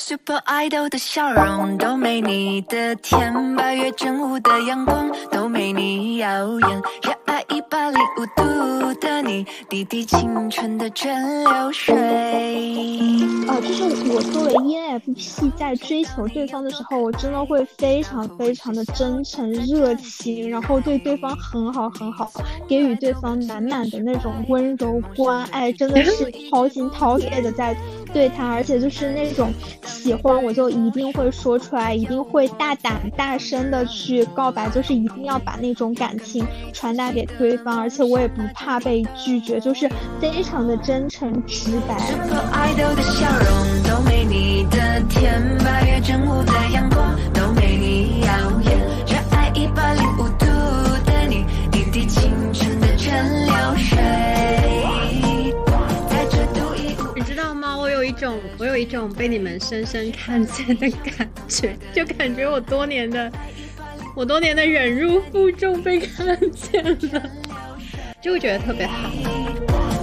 Super Idol 的笑容都没你的甜，八月正午的阳光都没你耀眼。热一百零五度的你，滴滴青春的蒸馏水。呃，就是我作为 ENFP，在追求对方的时候，我真的会非常非常的真诚、热情，然后对对方很好很好，给予对方满满的那种温柔关爱，真的是掏心掏肺的在对他，而且就是那种喜欢我就一定会说出来，一定会大胆大声的去告白，就是一定要把那种感情传达给对方，而且我也不怕被拒绝，就是非常的真诚直白。Super Idol 的笑容都没你的甜，八月正午的阳光都没你耀眼。热爱一百零五度的你，滴滴青春的蒸馏水。在这独一你知道吗？我有一种，我有一种被你们深深看见的感觉，就感觉我多年的，我多年的忍辱负重被看见了，就会觉得特别好。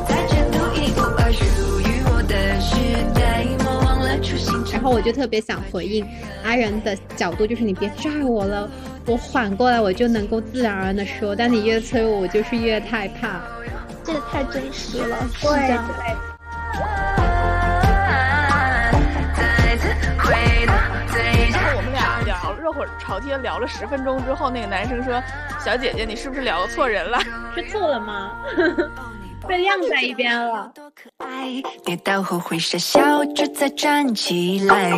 在这独一无二属于我的时代，莫忘了初心。然后我就特别想回应阿仁的角度，就是你别拽我了，我缓过来我就能够自然而然的说，但你越催我，我就是越害怕。这个太真实了，是这样热火朝天聊了十分钟之后，那个男生说：“小姐姐，你是不是聊错人了 是错了吗？被晾在一边了。多可爱，跌倒后会傻笑着再站起来。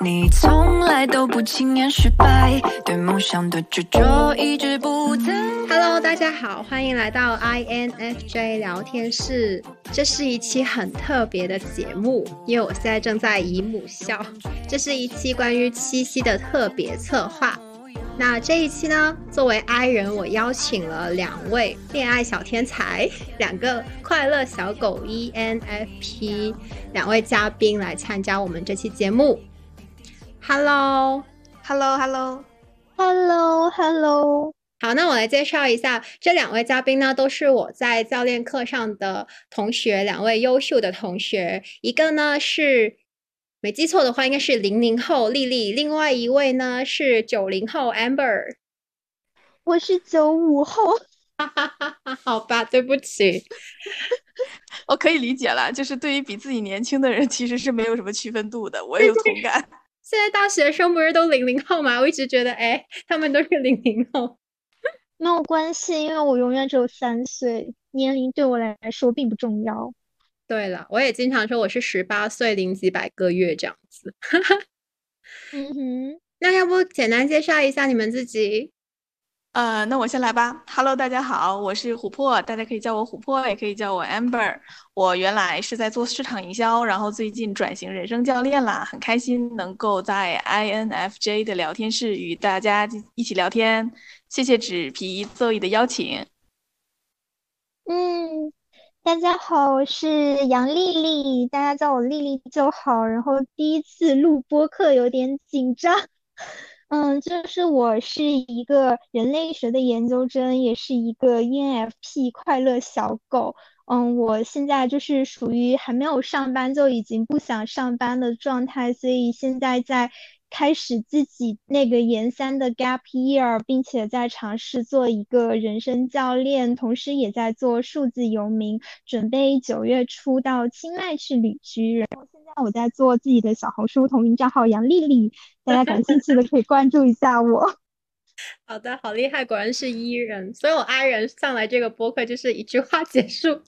你从来都不轻言失败，对梦想的执着一直不曾。Hello，大家好，欢迎来到 INFJ 聊天室。这是一期很特别的节目，因为我现在正在姨母笑。这是一期关于七夕的特别策划。那这一期呢，作为 I 人，我邀请了两位恋爱小天才，两个快乐小狗 E ENFP，两位嘉宾来参加我们这期节目。Hello，？”Hello，Hello，Hello，Hello，好，那我来介绍一下这两位嘉宾呢，都是我在教练课上的同学，两位优秀的同学。一个呢是没记错的话，应该是零零后丽丽，另外一位呢是九零后 Amber。我是九五后，好吧，对不起，我可以理解了，就是对于比自己年轻的人，其实是没有什么区分度的，我也有同感。现在大学生不是都零零后吗？我一直觉得，哎，他们都是零零后。没有关系，因为我永远只有三岁，年龄对我来说并不重要。对了，我也经常说我是十八岁零几百个月这样子。嗯哼，那要不简单介绍一下你们自己？呃，那我先来吧。Hello，大家好，我是琥珀，大家可以叫我琥珀，也可以叫我 Amber。我原来是在做市场营销，然后最近转型人生教练啦，很开心能够在 INFJ 的聊天室与大家一起聊天。谢谢纸皮座椅的邀请。嗯，大家好，我是杨丽丽，大家叫我丽丽就好。然后第一次录播课有点紧张。嗯，就是我是一个人类学的研究生，也是一个 ENFP 快乐小狗。嗯，我现在就是属于还没有上班就已经不想上班的状态，所以现在在开始自己那个研三的 gap year，并且在尝试做一个人生教练，同时也在做数字游民，准备九月初到清迈去旅居。然后现在我在做自己的小红书同名账号杨丽丽，大家感兴趣的可以关注一下我。好的，好厉害，果然是 E 人，所以我 I 人上来这个播客就是一句话结束。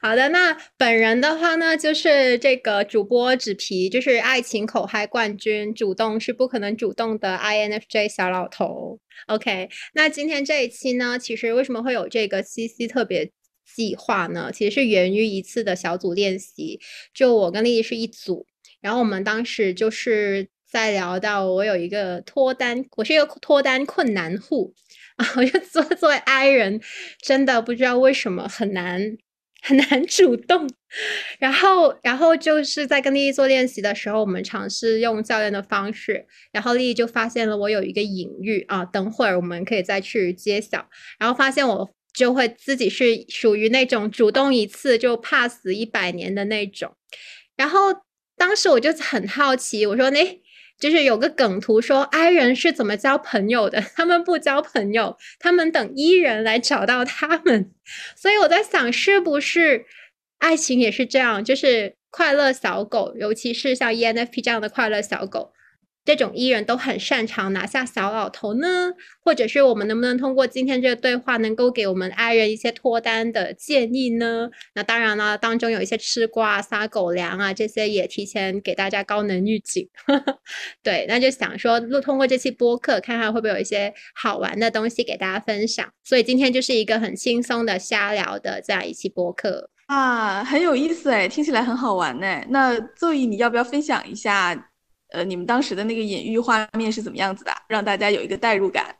好的，那本人的话呢，就是这个主播纸皮，就是爱情口嗨冠军，主动是不可能主动的 INFJ 小老头。OK，那今天这一期呢，其实为什么会有这个 CC 特别计划呢？其实是源于一次的小组练习，就我跟丽丽是一组，然后我们当时就是。在聊到我有一个脱单，我是一个脱单困难户啊，我就作作为 I 人，真的不知道为什么很难很难主动。然后，然后就是在跟丽丽做练习的时候，我们尝试用教练的方式，然后丽丽就发现了我有一个隐喻啊，等会儿我们可以再去揭晓。然后发现我就会自己是属于那种主动一次就怕死一百年的那种，然后。当时我就很好奇，我说：“哎就是有个梗图说，I 人是怎么交朋友的？他们不交朋友，他们等 E 人来找到他们。所以我在想，是不是爱情也是这样？就是快乐小狗，尤其是像 ENFP 这样的快乐小狗。”这种艺人都很擅长拿下小老头呢，或者是我们能不能通过今天这个对话，能够给我们爱人一些脱单的建议呢？那当然了，当中有一些吃瓜、撒狗粮啊，这些也提前给大家高能预警。对，那就想说，录通过这期播客，看看会不会有一些好玩的东西给大家分享。所以今天就是一个很轻松的瞎聊的这样一期播客啊，很有意思哎，听起来很好玩呢。那座椅，你要不要分享一下？呃，你们当时的那个隐喻画面是怎么样子的？让大家有一个代入感。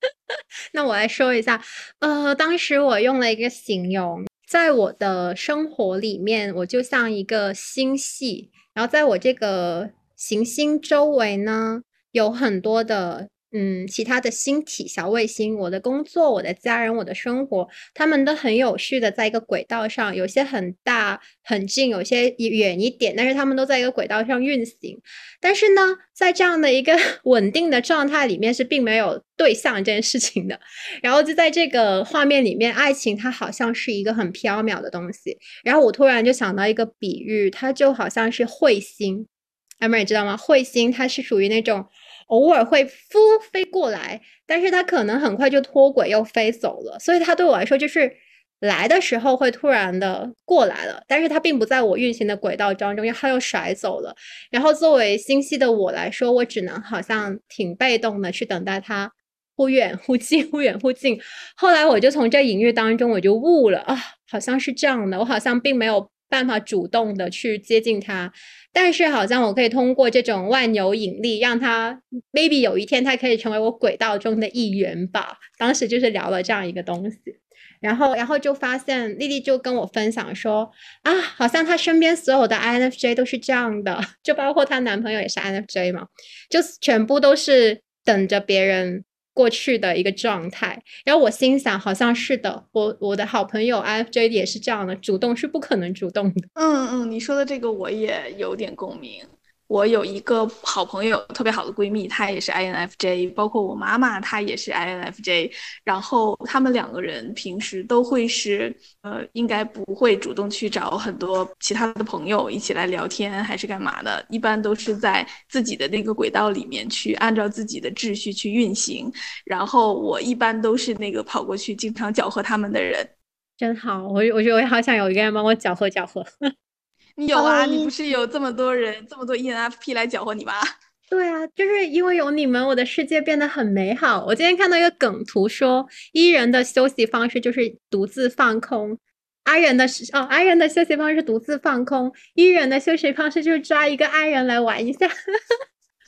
那我来说一下，呃，当时我用了一个形容，在我的生活里面，我就像一个星系，然后在我这个行星周围呢，有很多的。嗯，其他的星体小卫星，我的工作、我的家人、我的生活，他们都很有序的在一个轨道上，有些很大很近，有些远一点，但是他们都在一个轨道上运行。但是呢，在这样的一个 稳定的状态里面，是并没有对象这件事情的。然后就在这个画面里面，爱情它好像是一个很飘渺的东西。然后我突然就想到一个比喻，它就好像是彗星，艾妹，你知道吗？彗星它是属于那种。偶尔会飞飞过来，但是它可能很快就脱轨又飞走了，所以它对我来说就是来的时候会突然的过来了，但是它并不在我运行的轨道当中，因为它又甩走了。然后作为星系的我来说，我只能好像挺被动的去等待它忽远忽近，忽远忽近。后来我就从这隐喻当中我就悟了啊，好像是这样的，我好像并没有办法主动的去接近它。但是好像我可以通过这种万有引力，让他 maybe 有一天他可以成为我轨道中的一员吧。当时就是聊了这样一个东西，然后然后就发现丽丽就跟我分享说啊，好像她身边所有的 INFJ 都是这样的，就包括她男朋友也是 INFJ 嘛，就全部都是等着别人。过去的一个状态，然后我心想，好像是的，我我的好朋友 IFJ 也是这样的，主动是不可能主动的。嗯嗯，你说的这个我也有点共鸣。我有一个好朋友，特别好的闺蜜，她也是 INFJ，包括我妈妈，她也是 INFJ。然后他们两个人平时都会是，呃，应该不会主动去找很多其他的朋友一起来聊天，还是干嘛的？一般都是在自己的那个轨道里面去按照自己的秩序去运行。然后我一般都是那个跑过去经常搅和他们的人。真好，我我觉得我也好想有一个人帮我搅和搅和。你有啊？你不是有这么多人，这么多 ENFP 来搅和你吗？对啊，就是因为有你们，我的世界变得很美好。我今天看到一个梗图，说 E 人的休息方式就是独自放空，I 人的哦，I 人的休息方式独自放空，E 人的休息方式就是抓一个 I 人来玩一下，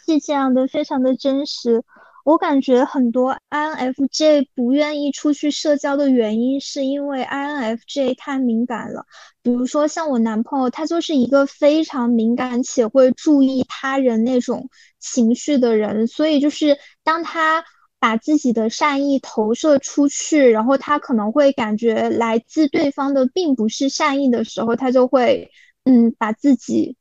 是这样的，非常的真实。我感觉很多 INFJ 不愿意出去社交的原因，是因为 INFJ 太敏感了。比如说像我男朋友，他就是一个非常敏感且会注意他人那种情绪的人，所以就是当他把自己的善意投射出去，然后他可能会感觉来自对方的并不是善意的时候，他就会嗯把自己。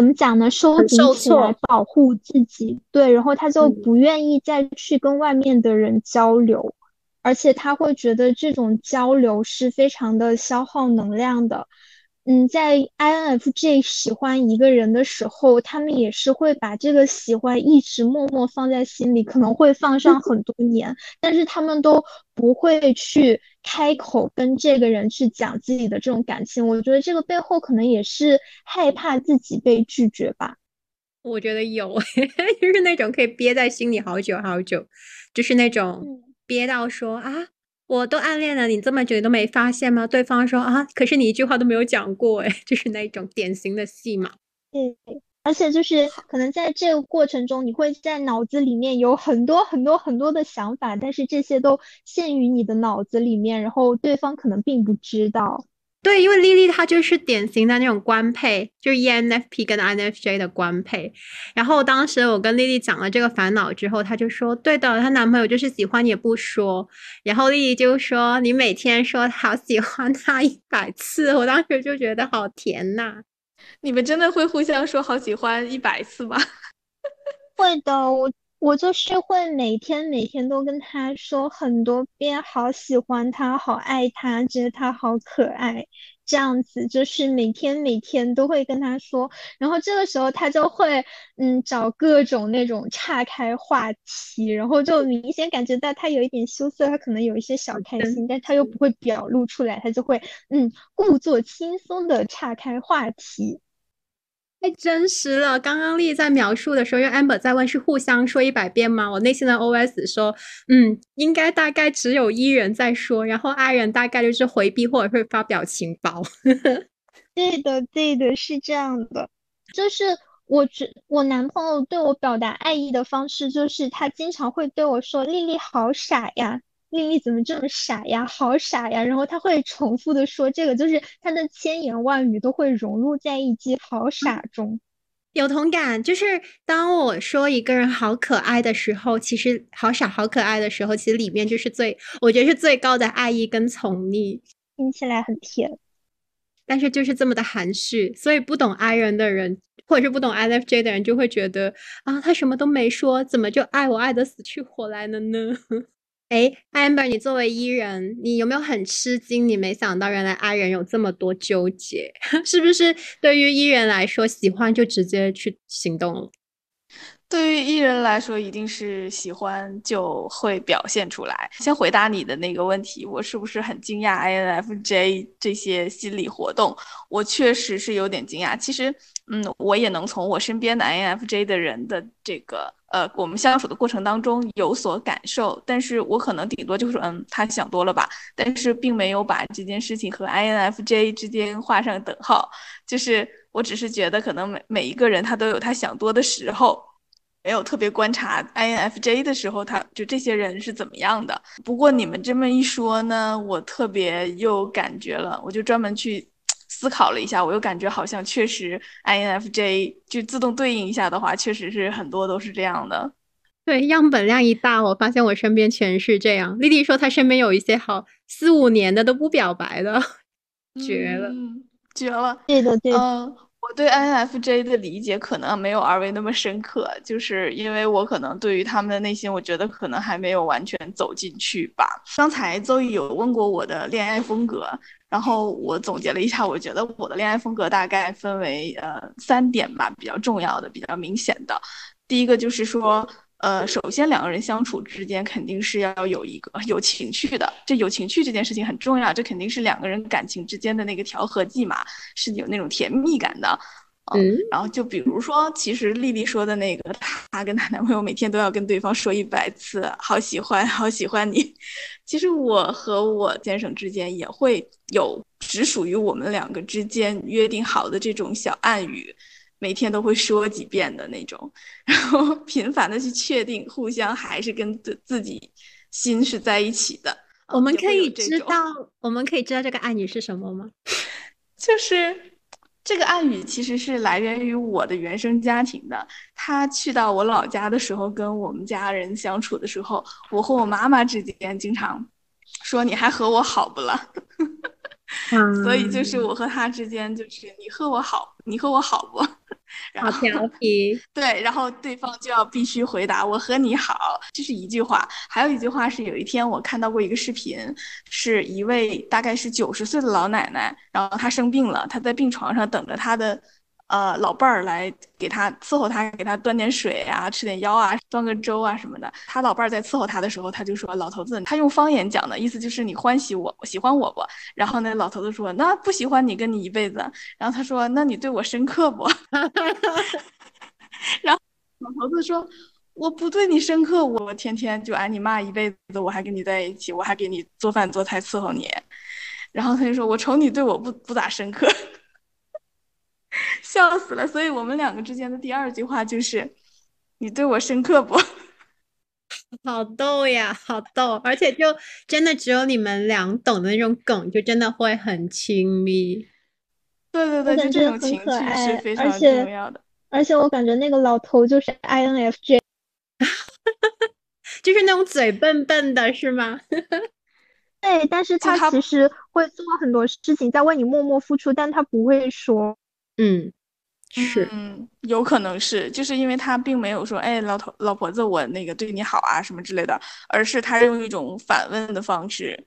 怎么讲呢？收紧起来保护自己，对，然后他就不愿意再去跟外面的人交流，而且他会觉得这种交流是非常的消耗能量的。嗯，在 INFJ 喜欢一个人的时候，他们也是会把这个喜欢一直默默放在心里，可能会放上很多年，但是他们都不会去开口跟这个人去讲自己的这种感情。我觉得这个背后可能也是害怕自己被拒绝吧。我觉得有，就是那种可以憋在心里好久好久，就是那种憋到说啊。我都暗恋了你这么久，你都没发现吗？对方说啊，可是你一句话都没有讲过，哎，就是那种典型的戏码。对，而且就是可能在这个过程中，你会在脑子里面有很多很多很多的想法，但是这些都限于你的脑子里面，然后对方可能并不知道。对，因为丽丽她就是典型的那种官配，就是 ENFP 跟 INFJ 的官配。然后当时我跟丽丽讲了这个烦恼之后，她就说：“对的，她男朋友就是喜欢也不说。”然后丽丽就说：“你每天说好喜欢他一百次。”我当时就觉得好甜呐。你们真的会互相说好喜欢一百次吗？会的，我我就是会每天每天都跟他说很多遍，好喜欢他，好爱他，觉得他好可爱。这样子就是每天每天都会跟他说，然后这个时候他就会嗯找各种那种岔开话题，然后就明显感觉到他有一点羞涩，他可能有一些小开心，但他又不会表露出来，他就会嗯故作轻松的岔开话题。太真实了！刚刚丽在描述的时候，因为 Amber 在问是互相说一百遍吗？我内心的 OS 说，嗯，应该大概只有一人在说，然后 I 人大概就是回避或者会发表情包。对的，对的，是这样的。就是我觉我男朋友对我表达爱意的方式，就是他经常会对我说：“丽丽好傻呀。”丽丽怎么这么傻呀？好傻呀！然后他会重复的说这个，就是他的千言万语都会融入在一句“好傻”中。有同感，就是当我说一个人好可爱的时候，其实好傻、好可爱的时候，其实里面就是最，我觉得是最高的爱意跟宠溺，听起来很甜，但是就是这么的含蓄，所以不懂 I 人的人，或者是不懂 INFJ 的人，就会觉得啊，他什么都没说，怎么就爱我爱的死去活来了呢？哎，amber，你作为 E 人，你有没有很吃惊？你没想到原来 I 人有这么多纠结，是不是？对于 E 人来说，喜欢就直接去行动了。对于 E 人来说，一定是喜欢就会表现出来。先回答你的那个问题，我是不是很惊讶 INFJ 这些心理活动？我确实是有点惊讶。其实，嗯，我也能从我身边的 INFJ 的人的这个。呃，我们相处的过程当中有所感受，但是我可能顶多就是嗯，他想多了吧，但是并没有把这件事情和 INFJ 之间画上等号，就是我只是觉得可能每每一个人他都有他想多的时候，没有特别观察 INFJ 的时候，他就这些人是怎么样的。不过你们这么一说呢，我特别又感觉了，我就专门去。思考了一下，我又感觉好像确实 INFJ 就自动对应一下的话，确实是很多都是这样的。对，样本量一大，我发现我身边全是这样。丽丽说她身边有一些好四五年的都不表白的，绝了，绝了。对的，对。嗯，我对 INFJ 的理解可能没有二位那么深刻，就是因为我可能对于他们的内心，我觉得可能还没有完全走进去吧。刚才邹毅有问过我的恋爱风格。然后我总结了一下，我觉得我的恋爱风格大概分为呃三点吧，比较重要的、比较明显的。第一个就是说，呃，首先两个人相处之间肯定是要有一个 有情趣的，这有情趣这件事情很重要，这肯定是两个人感情之间的那个调和剂嘛，是有那种甜蜜感的。嗯，然后就比如说，其实丽丽说的那个，她跟她男朋友每天都要跟对方说一百次“好喜欢，好喜欢你”。其实我和我先生之间也会有只属于我们两个之间约定好的这种小暗语，每天都会说几遍的那种，然后频繁的去确定互相还是跟自自己心是在一起的。我们可以知道，我们可以知道这个暗语是什么吗？就是。这个暗语其实是来源于我的原生家庭的。他去到我老家的时候，跟我们家人相处的时候，我和我妈妈之间经常说：“你还和我好不了？” 所以就是我和他之间就是你和我好，你和我好不？好调皮，对，然后对方就要必须回答我和你好，这是一句话。还有一句话是有一天我看到过一个视频，是一位大概是九十岁的老奶奶，然后她生病了，她在病床上等着她的。呃，老伴儿来给他伺候他，给他端点水啊，吃点药啊，端个粥啊什么的。他老伴儿在伺候他的时候，他就说：“老头子，他用方言讲的意思就是你欢喜我，喜欢我不？”然后那老头子说：“那不喜欢你，跟你一辈子。”然后他说：“那你对我深刻不？” 然后老头子说：“我不对你深刻，我天天就挨你骂一辈子，我还跟你在一起，我还给你做饭做菜伺候你。”然后他就说：“我瞅你对我不不咋深刻。”笑死了，所以我们两个之间的第二句话就是：“你对我深刻不？” 好逗呀，好逗！而且就真的只有你们俩懂的那种梗，就真的会很亲密。对对对，就这种情绪是非常重要的。而且我感觉那个老头就是 INFJ，就是那种嘴笨笨的，是吗？对，但是他其实会做很多事情，在为你默默付出，但他不会说。嗯，是，嗯，有可能是，就是因为他并没有说，哎，老头老婆子，我那个对你好啊什么之类的，而是他用一种反问的方式，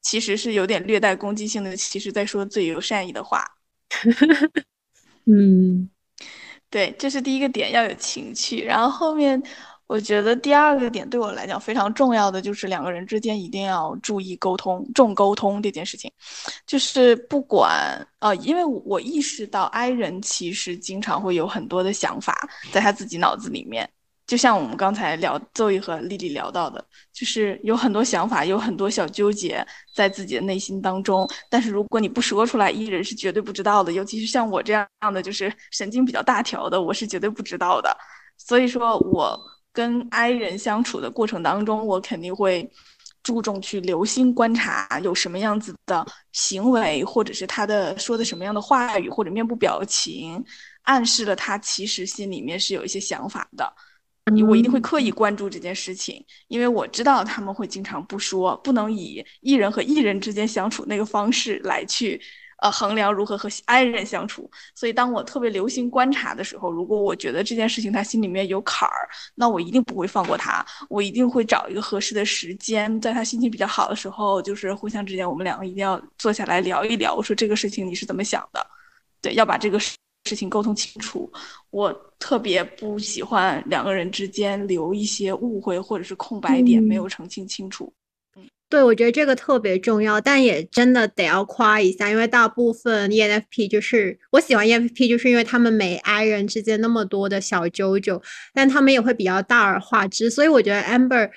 其实是有点略带攻击性的，其实在说最有善意的话。嗯，对，这是第一个点，要有情趣。然后后面，我觉得第二个点对我来讲非常重要的就是两个人之间一定要注意沟通，重沟通这件事情。就是不管呃，因为我意识到 I 人其实经常会有很多的想法在他自己脑子里面。就像我们刚才聊邹毅和丽丽聊到的，就是有很多想法，有很多小纠结在自己的内心当中。但是如果你不说出来，艺人是绝对不知道的。尤其是像我这样的，就是神经比较大条的，我是绝对不知道的。所以说，我跟 I 人相处的过程当中，我肯定会注重去留心观察有什么样子的行为，或者是他的说的什么样的话语或者面部表情，暗示了他其实心里面是有一些想法的。我一定会刻意关注这件事情，因为我知道他们会经常不说，不能以艺人和艺人之间相处那个方式来去，呃，衡量如何和爱人相处。所以，当我特别留心观察的时候，如果我觉得这件事情他心里面有坎儿，那我一定不会放过他，我一定会找一个合适的时间，在他心情比较好的时候，就是互相之间，我们两个一定要坐下来聊一聊，我说这个事情你是怎么想的？对，要把这个事。事情沟通清楚，我特别不喜欢两个人之间留一些误会或者是空白点没有澄清清楚。对，我觉得这个特别重要，但也真的得要夸一下，因为大部分 ENFP 就是我喜欢 ENFP，就是因为他们没 I 人之间那么多的小九九，但他们也会比较大而化之，所以我觉得 Amber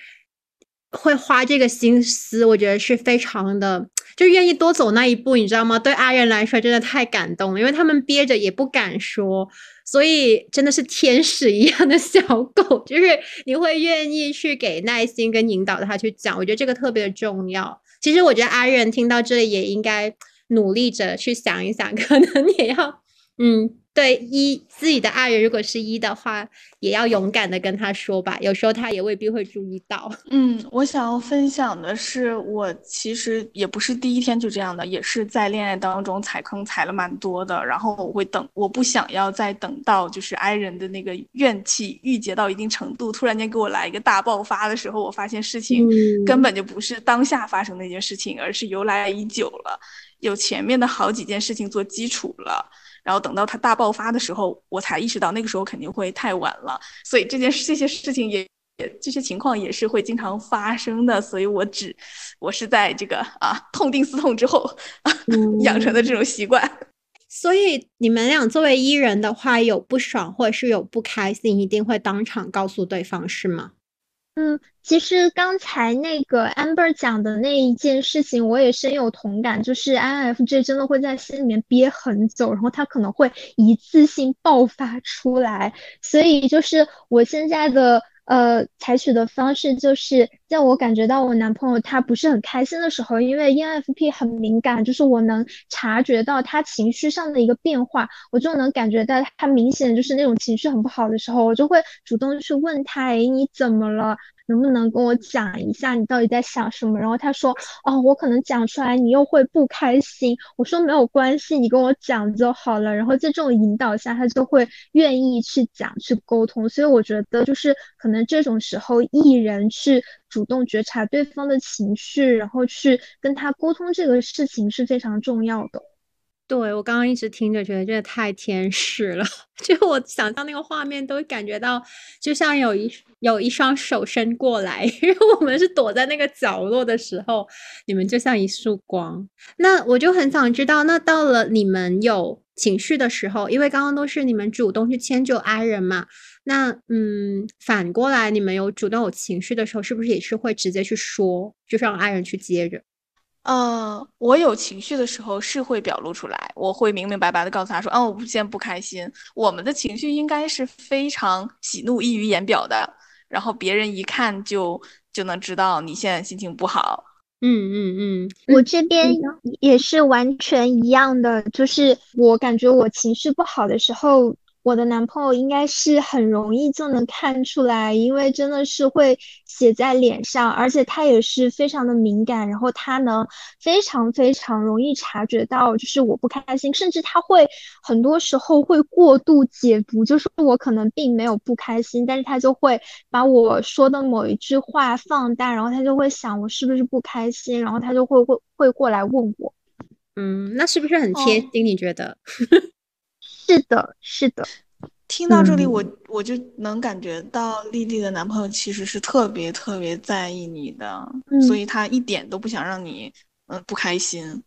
会花这个心思，我觉得是非常的。就愿意多走那一步，你知道吗？对 I 人来说真的太感动了，因为他们憋着也不敢说，所以真的是天使一样的小狗，就是你会愿意去给耐心跟引导他去讲，我觉得这个特别的重要。其实我觉得阿人听到这里也应该努力着去想一想，可能也要嗯。对一自己的爱人，如果是一的话，也要勇敢的跟他说吧。有时候他也未必会注意到。嗯，我想要分享的是，我其实也不是第一天就这样的，也是在恋爱当中踩坑踩了蛮多的。然后我会等，我不想要再等到就是爱人的那个怨气郁结到一定程度，突然间给我来一个大爆发的时候，我发现事情根本就不是当下发生那件事情，而是由来已久了，有前面的好几件事情做基础了。然后等到他大爆发的时候，我才意识到那个时候肯定会太晚了。所以这件这些事情也也这些情况也是会经常发生的。所以我只我是在这个啊痛定思痛之后 养成的这种习惯。所以你们俩作为伊人的话，有不爽或者是有不开心，一定会当场告诉对方，是吗？嗯，其实刚才那个 Amber 讲的那一件事情，我也深有同感。就是 INFJ 真的会在心里面憋很久，然后他可能会一次性爆发出来。所以就是我现在的呃采取的方式，就是在我感觉到我男朋友他不是很开心的时候，因为 ENFP 很敏感，就是我能察觉到他情绪上的一个变化，我就能感觉到他明显就是那种情绪很不好的时候，我就会主动去问他，哎，你怎么了？能不能跟我讲一下你到底在想什么？然后他说，哦，我可能讲出来你又会不开心。我说没有关系，你跟我讲就好了。然后在这种引导下，他就会愿意去讲、去沟通。所以我觉得，就是可能这种时候，艺人去主动觉察对方的情绪，然后去跟他沟通这个事情是非常重要的。对我刚刚一直听着，觉得真的太天使了。就我想象那个画面，都感觉到就像有一有一双手伸过来，因为我们是躲在那个角落的时候，你们就像一束光。那我就很想知道，那到了你们有情绪的时候，因为刚刚都是你们主动去迁就爱人嘛，那嗯，反过来你们有主动有情绪的时候，是不是也是会直接去说，就是让爱人去接着？呃，我有情绪的时候是会表露出来，我会明明白白的告诉他说，嗯，我现在不开心。我们的情绪应该是非常喜怒溢于言表的，然后别人一看就就能知道你现在心情不好。嗯嗯嗯，我这边也是完全一样的，就是我感觉我情绪不好的时候。我的男朋友应该是很容易就能看出来，因为真的是会写在脸上，而且他也是非常的敏感，然后他能非常非常容易察觉到，就是我不开心，甚至他会很多时候会过度解读，就是我可能并没有不开心，但是他就会把我说的某一句话放大，然后他就会想我是不是不开心，然后他就会会会过来问我。嗯，那是不是很贴心？你觉得？是的，是的。听到这里，我我就能感觉到丽丽的男朋友其实是特别特别在意你的，所以他一点都不想让你嗯不开心。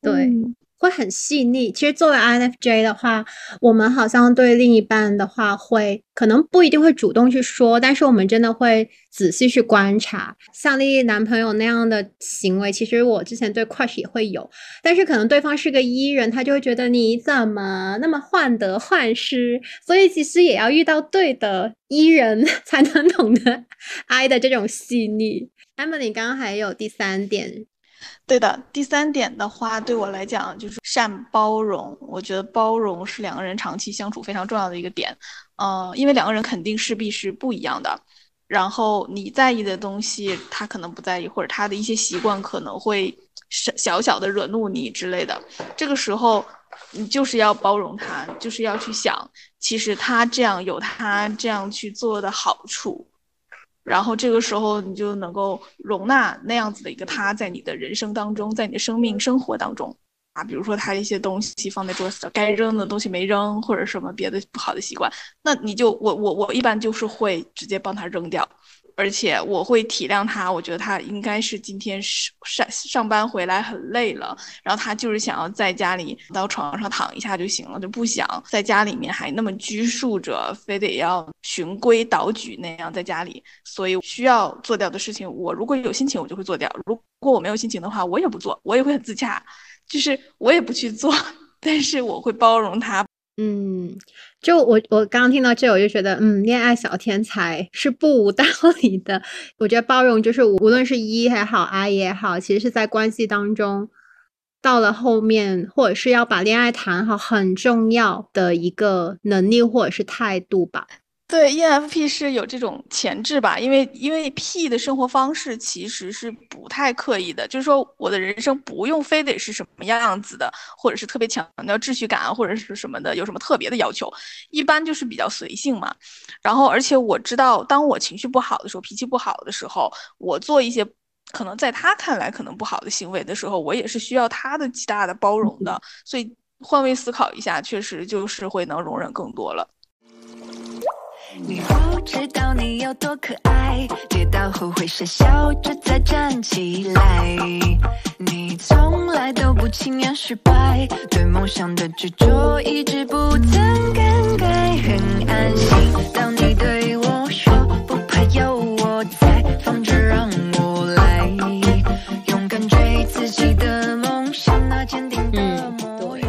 对。会很细腻。其实作为 INFJ 的话，我们好像对另一半的话，会可能不一定会主动去说，但是我们真的会仔细去观察。像丽丽男朋友那样的行为，其实我之前对 Crush 也会有，但是可能对方是个 E 人，他就会觉得你怎么那么患得患失。所以其实也要遇到对的 E 人，才能懂得 I 的这种细腻。Emily 刚刚还有第三点。对的，第三点的话，对我来讲就是善包容。我觉得包容是两个人长期相处非常重要的一个点。嗯，因为两个人肯定势必是不一样的。然后你在意的东西，他可能不在意，或者他的一些习惯可能会小小的惹怒你之类的。这个时候，你就是要包容他，就是要去想，其实他这样有他这样去做的好处。然后这个时候，你就能够容纳那样子的一个他在你的人生当中，在你的生命生活当中啊，比如说他一些东西放在桌子上，该扔的东西没扔，或者什么别的不好的习惯，那你就我我我一般就是会直接帮他扔掉。而且我会体谅他，我觉得他应该是今天上上班回来很累了，然后他就是想要在家里到床上躺一下就行了，就不想在家里面还那么拘束着，非得要循规蹈矩那样在家里。所以需要做掉的事情，我如果有心情我就会做掉；如果我没有心情的话，我也不做，我也会很自洽，就是我也不去做，但是我会包容他。嗯，就我我刚刚听到这，我就觉得，嗯，恋爱小天才是不无道理的。我觉得包容就是无论是一也好，I 也好，其实是在关系当中，到了后面或者是要把恋爱谈好，很重要的一个能力或者是态度吧。对，ENFP 是有这种潜质吧？因为因为 P 的生活方式其实是不太刻意的，就是说我的人生不用非得是什么样子的，或者是特别强调秩序感啊或者是什么的，有什么特别的要求，一般就是比较随性嘛。然后而且我知道，当我情绪不好的时候，脾气不好的时候，我做一些可能在他看来可能不好的行为的时候，我也是需要他的极大的包容的。所以换位思考一下，确实就是会能容忍更多了。你不知道你有多可爱，跌倒后会傻笑着再站起来。你从来都不轻言失败，对梦想的执着一直不曾更改。很安心，当你对我说不怕有我在，放着让我来，勇敢追自己的梦想，那坚定的模样。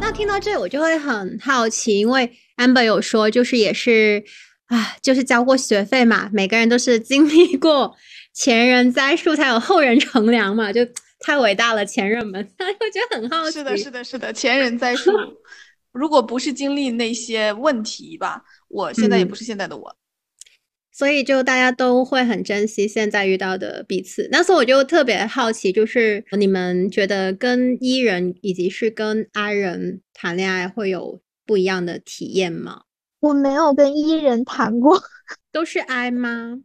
那听到这，我就会很好奇，因为 Amber 有说，就是也是。啊，就是交过学费嘛，每个人都是经历过前人栽树才有后人乘凉嘛，就太伟大了，前人们，我觉得很好奇。是的，是的，是的，前人栽树，如果不是经历那些问题吧，我现在也不是现在的我。所以就大家都会很珍惜现在遇到的彼此。那时候我就特别好奇，就是你们觉得跟伊人以及是跟 I 人谈恋爱会有不一样的体验吗？我没有跟伊人谈过，都是 I 吗？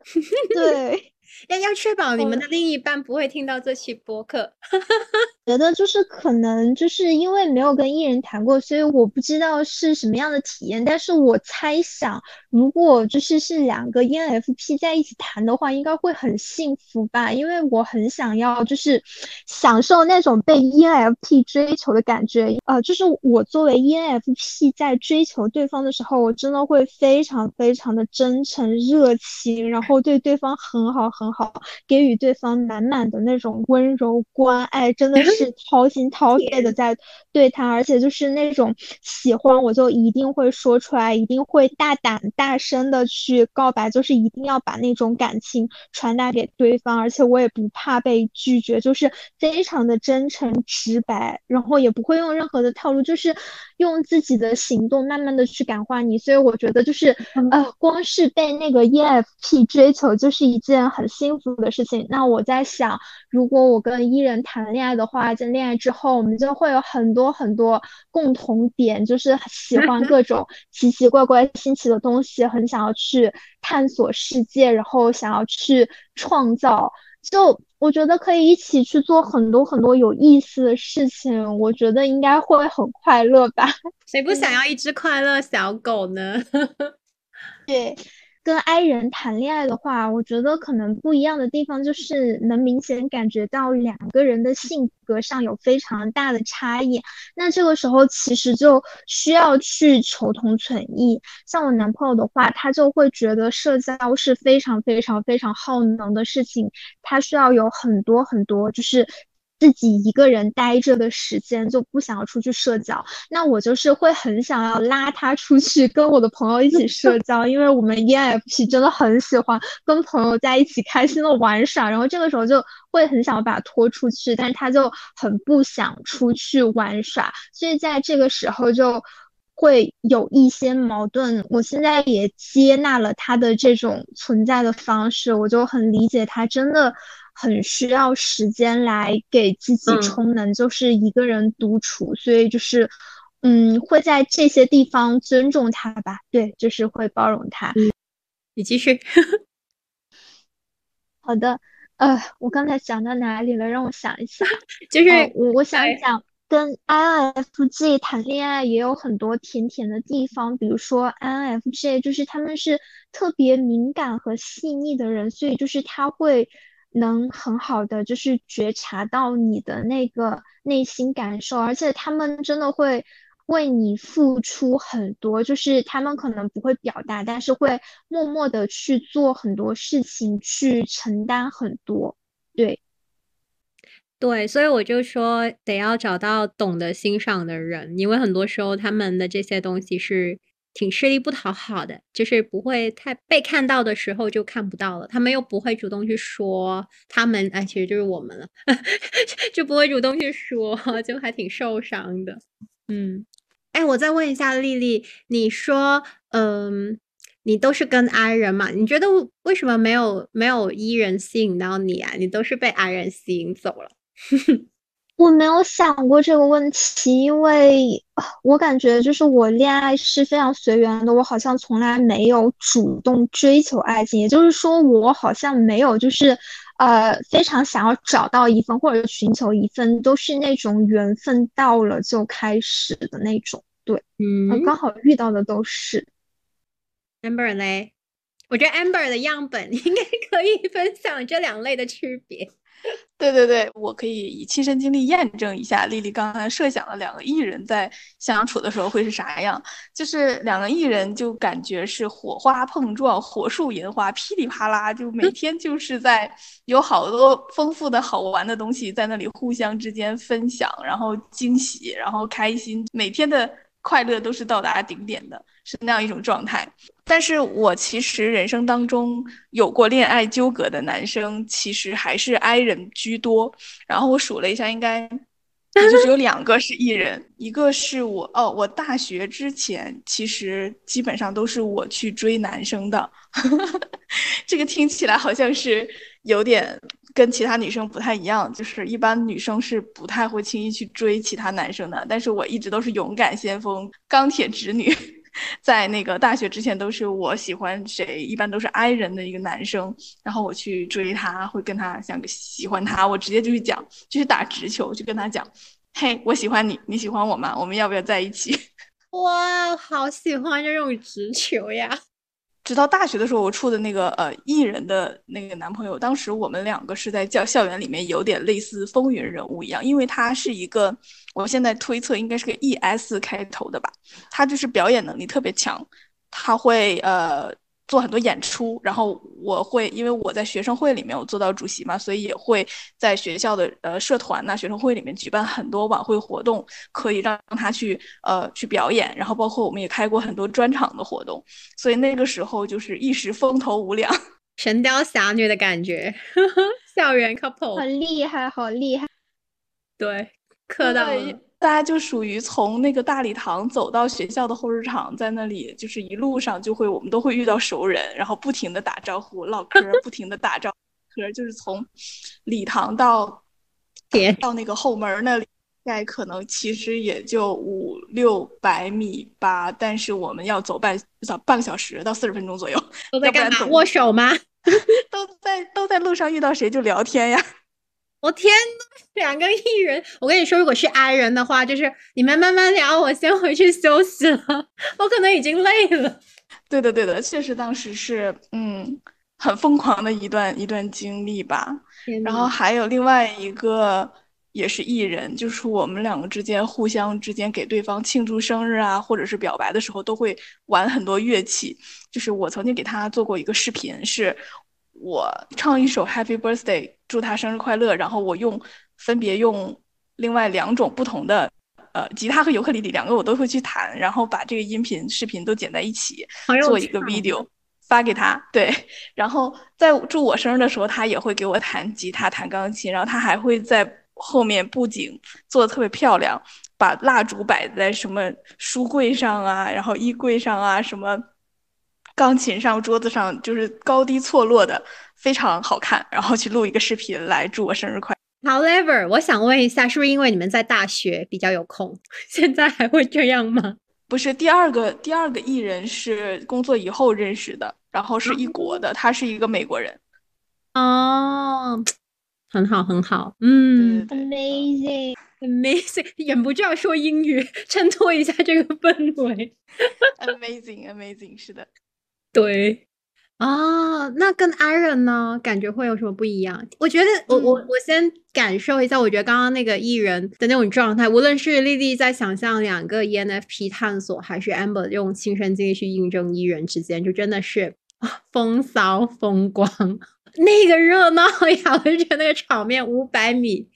对。要要确保你们的另一半不会听到这期播客。觉得就是可能就是因为没有跟艺人谈过，所以我不知道是什么样的体验。但是我猜想，如果就是是两个 ENFP 在一起谈的话，应该会很幸福吧？因为我很想要就是享受那种被 ENFP 追求的感觉。呃，就是我作为 ENFP 在追求对方的时候，我真的会非常非常的真诚、热情，然后对对方很好。很好，给予对方满满的那种温柔关爱，真的是掏心掏肺的在对他，而且就是那种喜欢我就一定会说出来，一定会大胆大声的去告白，就是一定要把那种感情传达给对方，而且我也不怕被拒绝，就是非常的真诚直白，然后也不会用任何的套路，就是用自己的行动慢慢的去感化你，所以我觉得就是呃，光是被那个 EFP 追求就是一件很幸福的事情。那我在想，如果我跟伊人谈恋爱的话，在恋爱之后，我们就会有很多很多共同点，就是喜欢各种奇奇怪怪、新奇的东西，很想要去探索世界，然后想要去创造。就我觉得可以一起去做很多很多有意思的事情，我觉得应该会很快乐吧。谁不想要一只快乐小狗呢？对。跟 I 人谈恋爱的话，我觉得可能不一样的地方就是能明显感觉到两个人的性格上有非常大的差异。那这个时候其实就需要去求同存异。像我男朋友的话，他就会觉得社交是非常非常非常耗能的事情，他需要有很多很多就是。自己一个人待着的时间就不想要出去社交，那我就是会很想要拉他出去跟我的朋友一起社 交，因为我们 ENFP 真的很喜欢跟朋友在一起开心的玩耍，然后这个时候就会很想把他拖出去，但是他就很不想出去玩耍，所以在这个时候就会有一些矛盾。我现在也接纳了他的这种存在的方式，我就很理解他真的。很需要时间来给自己充能，就是一个人独处，所以就是，嗯，会在这些地方尊重他吧，对，就是会包容他。你继续。好的，呃，我刚才讲到哪里了？让我想一想，就是我我想想，跟 INFJ 谈恋爱也有很多甜甜的地方，比如说 INFJ 就是他们是特别敏感和细腻的人，所以就是他会。能很好的就是觉察到你的那个内心感受，而且他们真的会为你付出很多，就是他们可能不会表达，但是会默默的去做很多事情，去承担很多。对，对，所以我就说得要找到懂得欣赏的人，因为很多时候他们的这些东西是。挺吃力不讨好的，就是不会太被看到的时候就看不到了。他们又不会主动去说，他们哎，其实就是我们了，就不会主动去说，就还挺受伤的。嗯，哎，我再问一下丽丽，你说，嗯，你都是跟 I 人嘛？你觉得为什么没有没有 E 人吸引到你啊？你都是被 I 人吸引走了？我没有想过这个问题，因为我感觉就是我恋爱是非常随缘的，我好像从来没有主动追求爱情，也就是说，我好像没有就是呃非常想要找到一份或者寻求一份，都是那种缘分到了就开始的那种。对，嗯，刚好遇到的都是。Amber 嘞，我觉得 Amber 的样本应该可以分享这两类的区别。对对对，我可以以亲身经历验证一下丽丽刚才设想的两个艺人在相处的时候会是啥样。就是两个艺人就感觉是火花碰撞，火树银花，噼里啪啦，就每天就是在有好多丰富的好玩的东西在那里互相之间分享，然后惊喜，然后开心，每天的快乐都是到达顶点的。是那样一种状态，但是我其实人生当中有过恋爱纠葛的男生，其实还是 I 人居多。然后我数了一下，应该 也就只有两个是 E 人，一个是我哦，我大学之前其实基本上都是我去追男生的，这个听起来好像是有点跟其他女生不太一样，就是一般女生是不太会轻易去追其他男生的，但是我一直都是勇敢先锋、钢铁直女。在那个大学之前，都是我喜欢谁，一般都是 I 人的一个男生，然后我去追他，会跟他想喜欢他，我直接就去讲，就是打直球，就跟他讲，嘿，我喜欢你，你喜欢我吗？我们要不要在一起？哇，好喜欢这种直球呀！直到大学的时候，我处的那个呃艺人的那个男朋友，当时我们两个是在校校园里面有点类似风云人物一样，因为他是一个，我现在推测应该是个 E S 开头的吧，他就是表演能力特别强，他会呃做很多演出，然后我会因为我在学生会里面我做到主席嘛，所以也会在学校的呃社团呐、学生会里面举办很多晚会活动，可以让他去呃去表演，然后包括我们也开过很多专场的活动，所以那个时候就是一时风头无两，神雕侠侣的感觉，校园 couple，好厉害，好厉害。对，磕到了。大家就属于从那个大礼堂走到学校的后市场，在那里就是一路上就会我们都会遇到熟人，然后不停的打招呼唠嗑，不停的打招呼，就是从礼堂到天到那个后门那里，大概可能其实也就五六百米吧，但是我们要走半走半个小时到四十分钟左右，都在干嘛？握手吗？都在都在路上遇到谁就聊天呀。我天呐，两个艺人！我跟你说，如果是 I 人的话，就是你们慢慢聊，我先回去休息了，我可能已经累了。对的，对的，确实当时是嗯很疯狂的一段一段经历吧。然后还有另外一个也是艺人，就是我们两个之间互相之间给对方庆祝生日啊，或者是表白的时候，都会玩很多乐器。就是我曾经给他做过一个视频，是我唱一首 Happy Birthday，祝他生日快乐，然后我用分别用另外两种不同的。呃，吉他和尤克里里两个我都会去弹，然后把这个音频、视频都剪在一起，做一个 video 发给他。对，然后在祝我生日的时候，他也会给我弹吉他、弹钢琴，然后他还会在后面布景做的特别漂亮，把蜡烛摆在什么书柜上啊，然后衣柜上啊，什么钢琴上、桌子上，就是高低错落的，非常好看。然后去录一个视频来祝我生日快乐。However，我想问一下，是不是因为你们在大学比较有空，现在还会这样吗？不是第二个，第二个艺人是工作以后认识的，然后是一国的，他是一个美国人。哦，很好，很好，嗯 Amazing，，amazing，忍不住要说英语，衬托一下这个氛围。amazing amazing，是的。对啊，那跟 Iron 呢，感觉会有什么不一样？我觉得我我嗯我先感受一下，我觉得刚刚那个艺人的那种状态，无论是丽丽在想象两个 E ENFP 探索，还是 Amber 用亲身经历去印证艺人之间，就真的是啊风骚风光，那个热闹呀！我就觉得那个场面五百米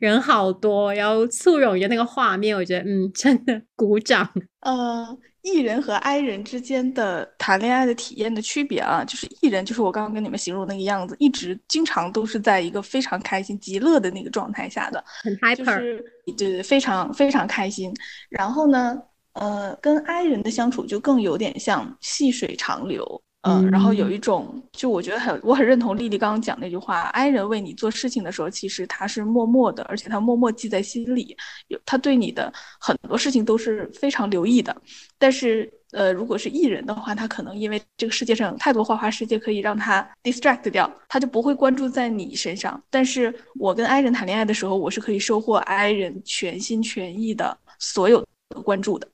人好多，然后簇拥着那个画面，我觉得嗯，真的鼓掌。呃，E 人和 I 人之间的谈恋爱的体验的区别啊，就是艺人就是我刚刚跟你们形容那个样子，一直经常都是在一个非常开心、极乐的那个状态下的，很就是对对，非常非常开心。然后呢，呃，跟 I 人的相处就更有点像细水长流。嗯，然后有一种，就我觉得很，我很认同丽丽刚刚讲那句话，I 人为你做事情的时候，其实他是默默的，而且他默默记在心里，有他对你的很多事情都是非常留意的。但是，呃，如果是 E 人的话，他可能因为这个世界上有太多花花世界可以让他 distract 掉，他就不会关注在你身上。但是我跟 I 人谈恋爱的时候，我是可以收获 I 人全心全意的所有的关注的。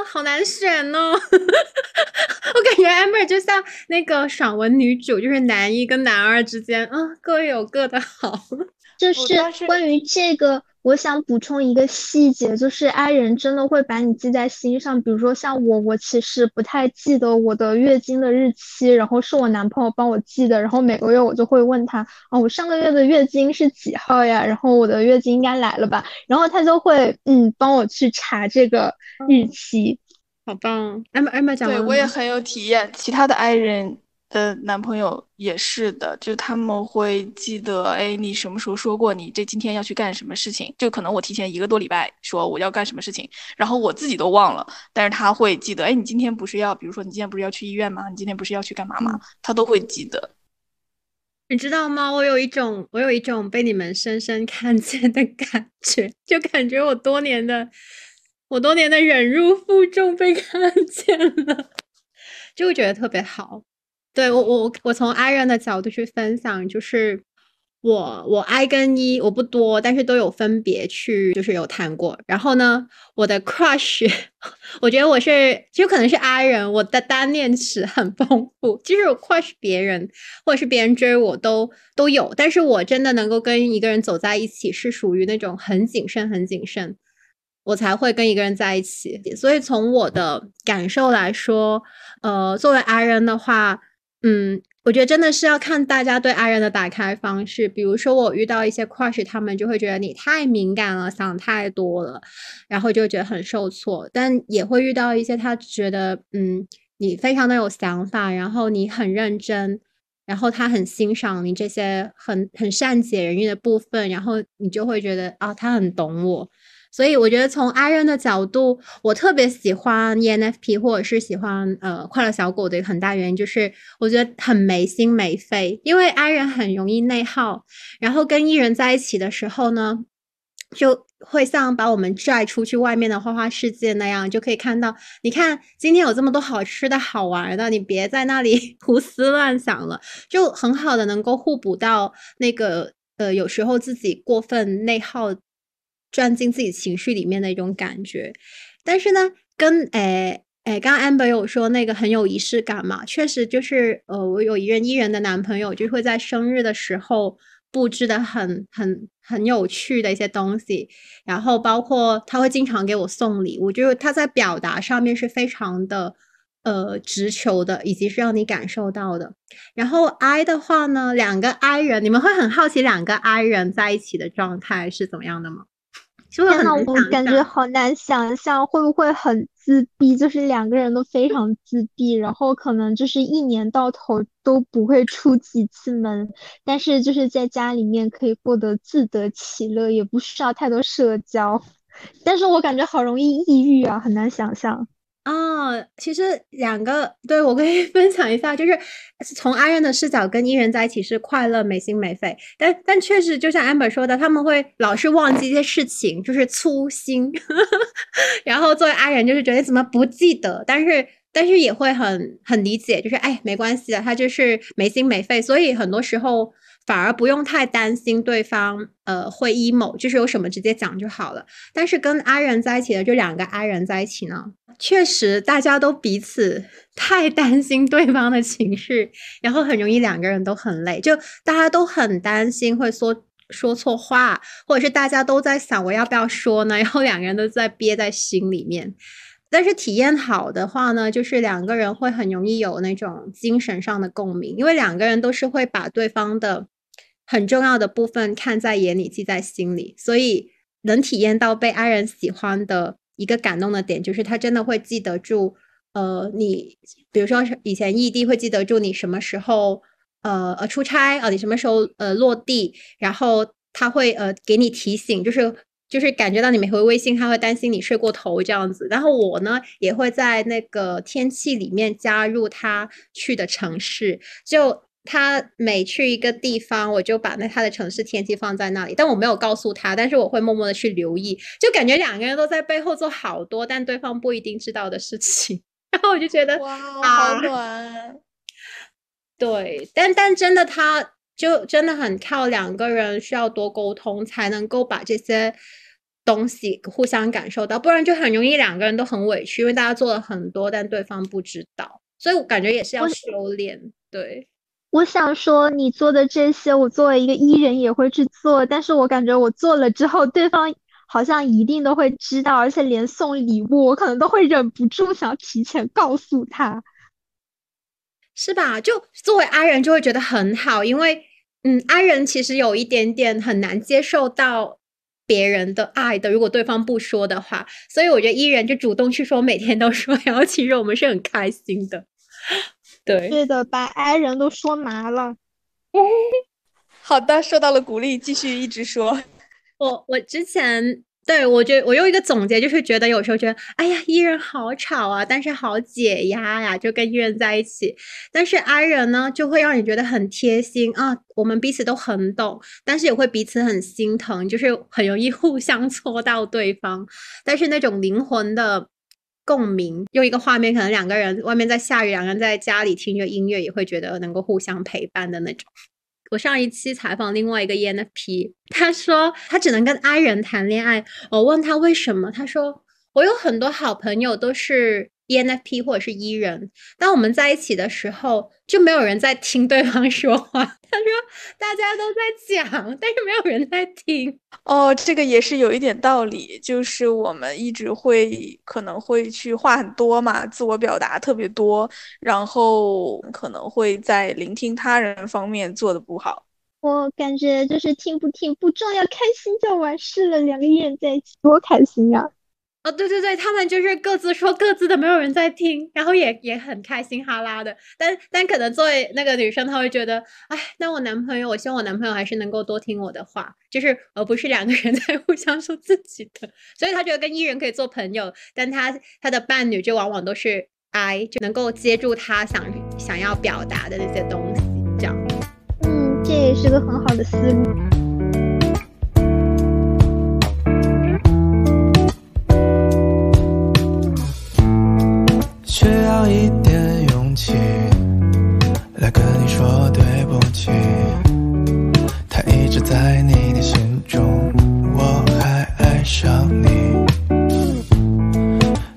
哦，好难选哦！我感觉 Amber 就像那个爽文女主，就是男一跟男二之间，啊，各有各的好。就是关于这个，我想补充一个细节，就是 I 人真的会把你记在心上。比如说像我，我其实不太记得我的月经的日期，然后是我男朋友帮我记的，然后每个月我就会问他，哦，我上个月的月经是几号呀？然后我的月经应该来了吧？然后他就会嗯帮我去查这个日期。好棒！Amber Amber 讲对，完了吗我也很有体验。其他的 I 人的男朋友也是的，就他们会记得，哎，你什么时候说过你这今天要去干什么事情？就可能我提前一个多礼拜说我要干什么事情，然后我自己都忘了，但是他会记得，哎，你今天不是要，比如说你今天不是要去医院吗？你今天不是要去干嘛吗？他都会记得。你知道吗？我有一种，我有一种被你们深深看见的感觉，就感觉我多年的，我多年的忍辱负重被看见了，就会觉得特别好。对我，我我从 I 人的角度去分享，就是我我 I 跟 E 我不多，但是都有分别去就是有谈过。然后呢，我的 crush，我觉得我是就可能是 I 人，我的单恋史很丰富，就是我 crush 别人或者是别人追我都都有，但是我真的能够跟一个人走在一起，是属于那种很谨慎很谨慎。我才会跟一个人在一起。所以从我的感受来说，呃，作为 I 人的话，嗯。我觉得真的是要看大家对爱人的打开方式。比如说，我遇到一些 crush，他们就会觉得你太敏感了，想太多了，然后就觉得很受挫。但也会遇到一些他觉得，嗯，你非常的有想法，然后你很认真，然后他很欣赏你这些很很善解人意的部分，然后你就会觉得啊，他很懂我。所以我觉得从 I 人的角度，我特别喜欢 ENFP 或者是喜欢呃快乐小狗的一个很大原因，就是我觉得很没心没肺。因为 I 人很容易内耗，然后跟 E 人在一起的时候呢，就会像把我们拽出去外面的花花世界那样，就可以看到，你看今天有这么多好吃的好玩的，你别在那里 胡思乱想了，就很好的能够互补到那个呃有时候自己过分内耗。钻进自己情绪里面的一种感觉，但是呢，跟诶诶，刚 Amber 有说那个很有仪式感嘛，确实就是呃，我有一任伊人的男朋友，就会在生日的时候布置的很很很有趣的一些东西，然后包括他会经常给我送礼物，就是他在表达上面是非常的呃直球的，以及是让你感受到的。然后 I 的话呢，两个 I 人，你们会很好奇两个 I 人在一起的状态是怎么样的吗？天呐，我感觉好难想象，会不会很自闭？就是两个人都非常自闭，然后可能就是一年到头都不会出几次门，但是就是在家里面可以过得自得其乐，也不需要太多社交。但是我感觉好容易抑郁啊，很难想象。哦，其实两个对我可以 分享一下，就是从阿人的视角跟伊人在一起是快乐、没心没肺，但但确实就像 amber 说的，他们会老是忘记一些事情，就是粗心。然后作为阿人，就是觉得怎么不记得，但是但是也会很很理解，就是哎没关系的，他就是没心没肺，所以很多时候。反而不用太担心对方，呃，会 emo，就是有什么直接讲就好了。但是跟 I 人在一起的就两个 I 人在一起呢，确实大家都彼此 太担心对方的情绪，然后很容易两个人都很累，就大家都很担心会说说错话，或者是大家都在想我要不要说呢，然后两个人都在憋在心里面。但是体验好的话呢，就是两个人会很容易有那种精神上的共鸣，因为两个人都是会把对方的。很重要的部分看在眼里，记在心里，所以能体验到被爱人喜欢的一个感动的点，就是他真的会记得住，呃，你，比如说以前异地会记得住你什么时候，呃呃出差啊，你什么时候呃落地，然后他会呃给你提醒，就是就是感觉到你没回微信，他会担心你睡过头这样子。然后我呢也会在那个天气里面加入他去的城市，就。他每去一个地方，我就把那他的城市天气放在那里，但我没有告诉他，但是我会默默的去留意，就感觉两个人都在背后做好多，但对方不一定知道的事情，然后我就觉得哇，好暖。对，但但真的，他就真的很靠两个人需要多沟通，才能够把这些东西互相感受到，不然就很容易两个人都很委屈，因为大家做了很多，但对方不知道，所以我感觉也是要修炼，对。我想说，你做的这些，我作为一个艺人也会去做，但是我感觉我做了之后，对方好像一定都会知道，而且连送礼物，我可能都会忍不住想要提前告诉他，是吧？就作为 I 人就会觉得很好，因为嗯，I 人其实有一点点很难接受到别人的爱的，如果对方不说的话，所以我觉得伊人就主动去说，每天都说，然后其实我们是很开心的。对，是的，把 I 人都说麻了。好的，受到了鼓励，继续一直说。我我之前对我觉得我用一个总结，就是觉得有时候觉得，哎呀，E 人好吵啊，但是好解压呀，就跟 E 人在一起。但是 I 人呢，就会让你觉得很贴心啊，我们彼此都很懂，但是也会彼此很心疼，就是很容易互相戳到对方。但是那种灵魂的。共鸣，用一个画面，可能两个人外面在下雨，两个人在家里听着音乐，也会觉得能够互相陪伴的那种。我上一期采访另外一个 ENFP，他说他只能跟 I 人谈恋爱。我问他为什么，他说我有很多好朋友都是 ENFP 或者是 E 人，当我们在一起的时候，就没有人在听对方说话。他说大家都在讲，但是没有人在听。哦，这个也是有一点道理，就是我们一直会可能会去话很多嘛，自我表达特别多，然后可能会在聆听他人方面做的不好。我感觉就是听不听不重要，开心就完事了。两个艺人在一起多开心呀！哦，对对对，他们就是各自说各自的，没有人在听，然后也也很开心哈拉的。但但可能作为那个女生，她会觉得，哎，那我男朋友，我希望我男朋友还是能够多听我的话，就是而不是两个人 在互相说自己的。所以她觉得跟艺人可以做朋友，但她她的伴侣就往往都是 I，就能够接住她想想要表达的那些东西，这样。嗯，这也是个很好的思路。起，他一直在你的心中，我还爱上你，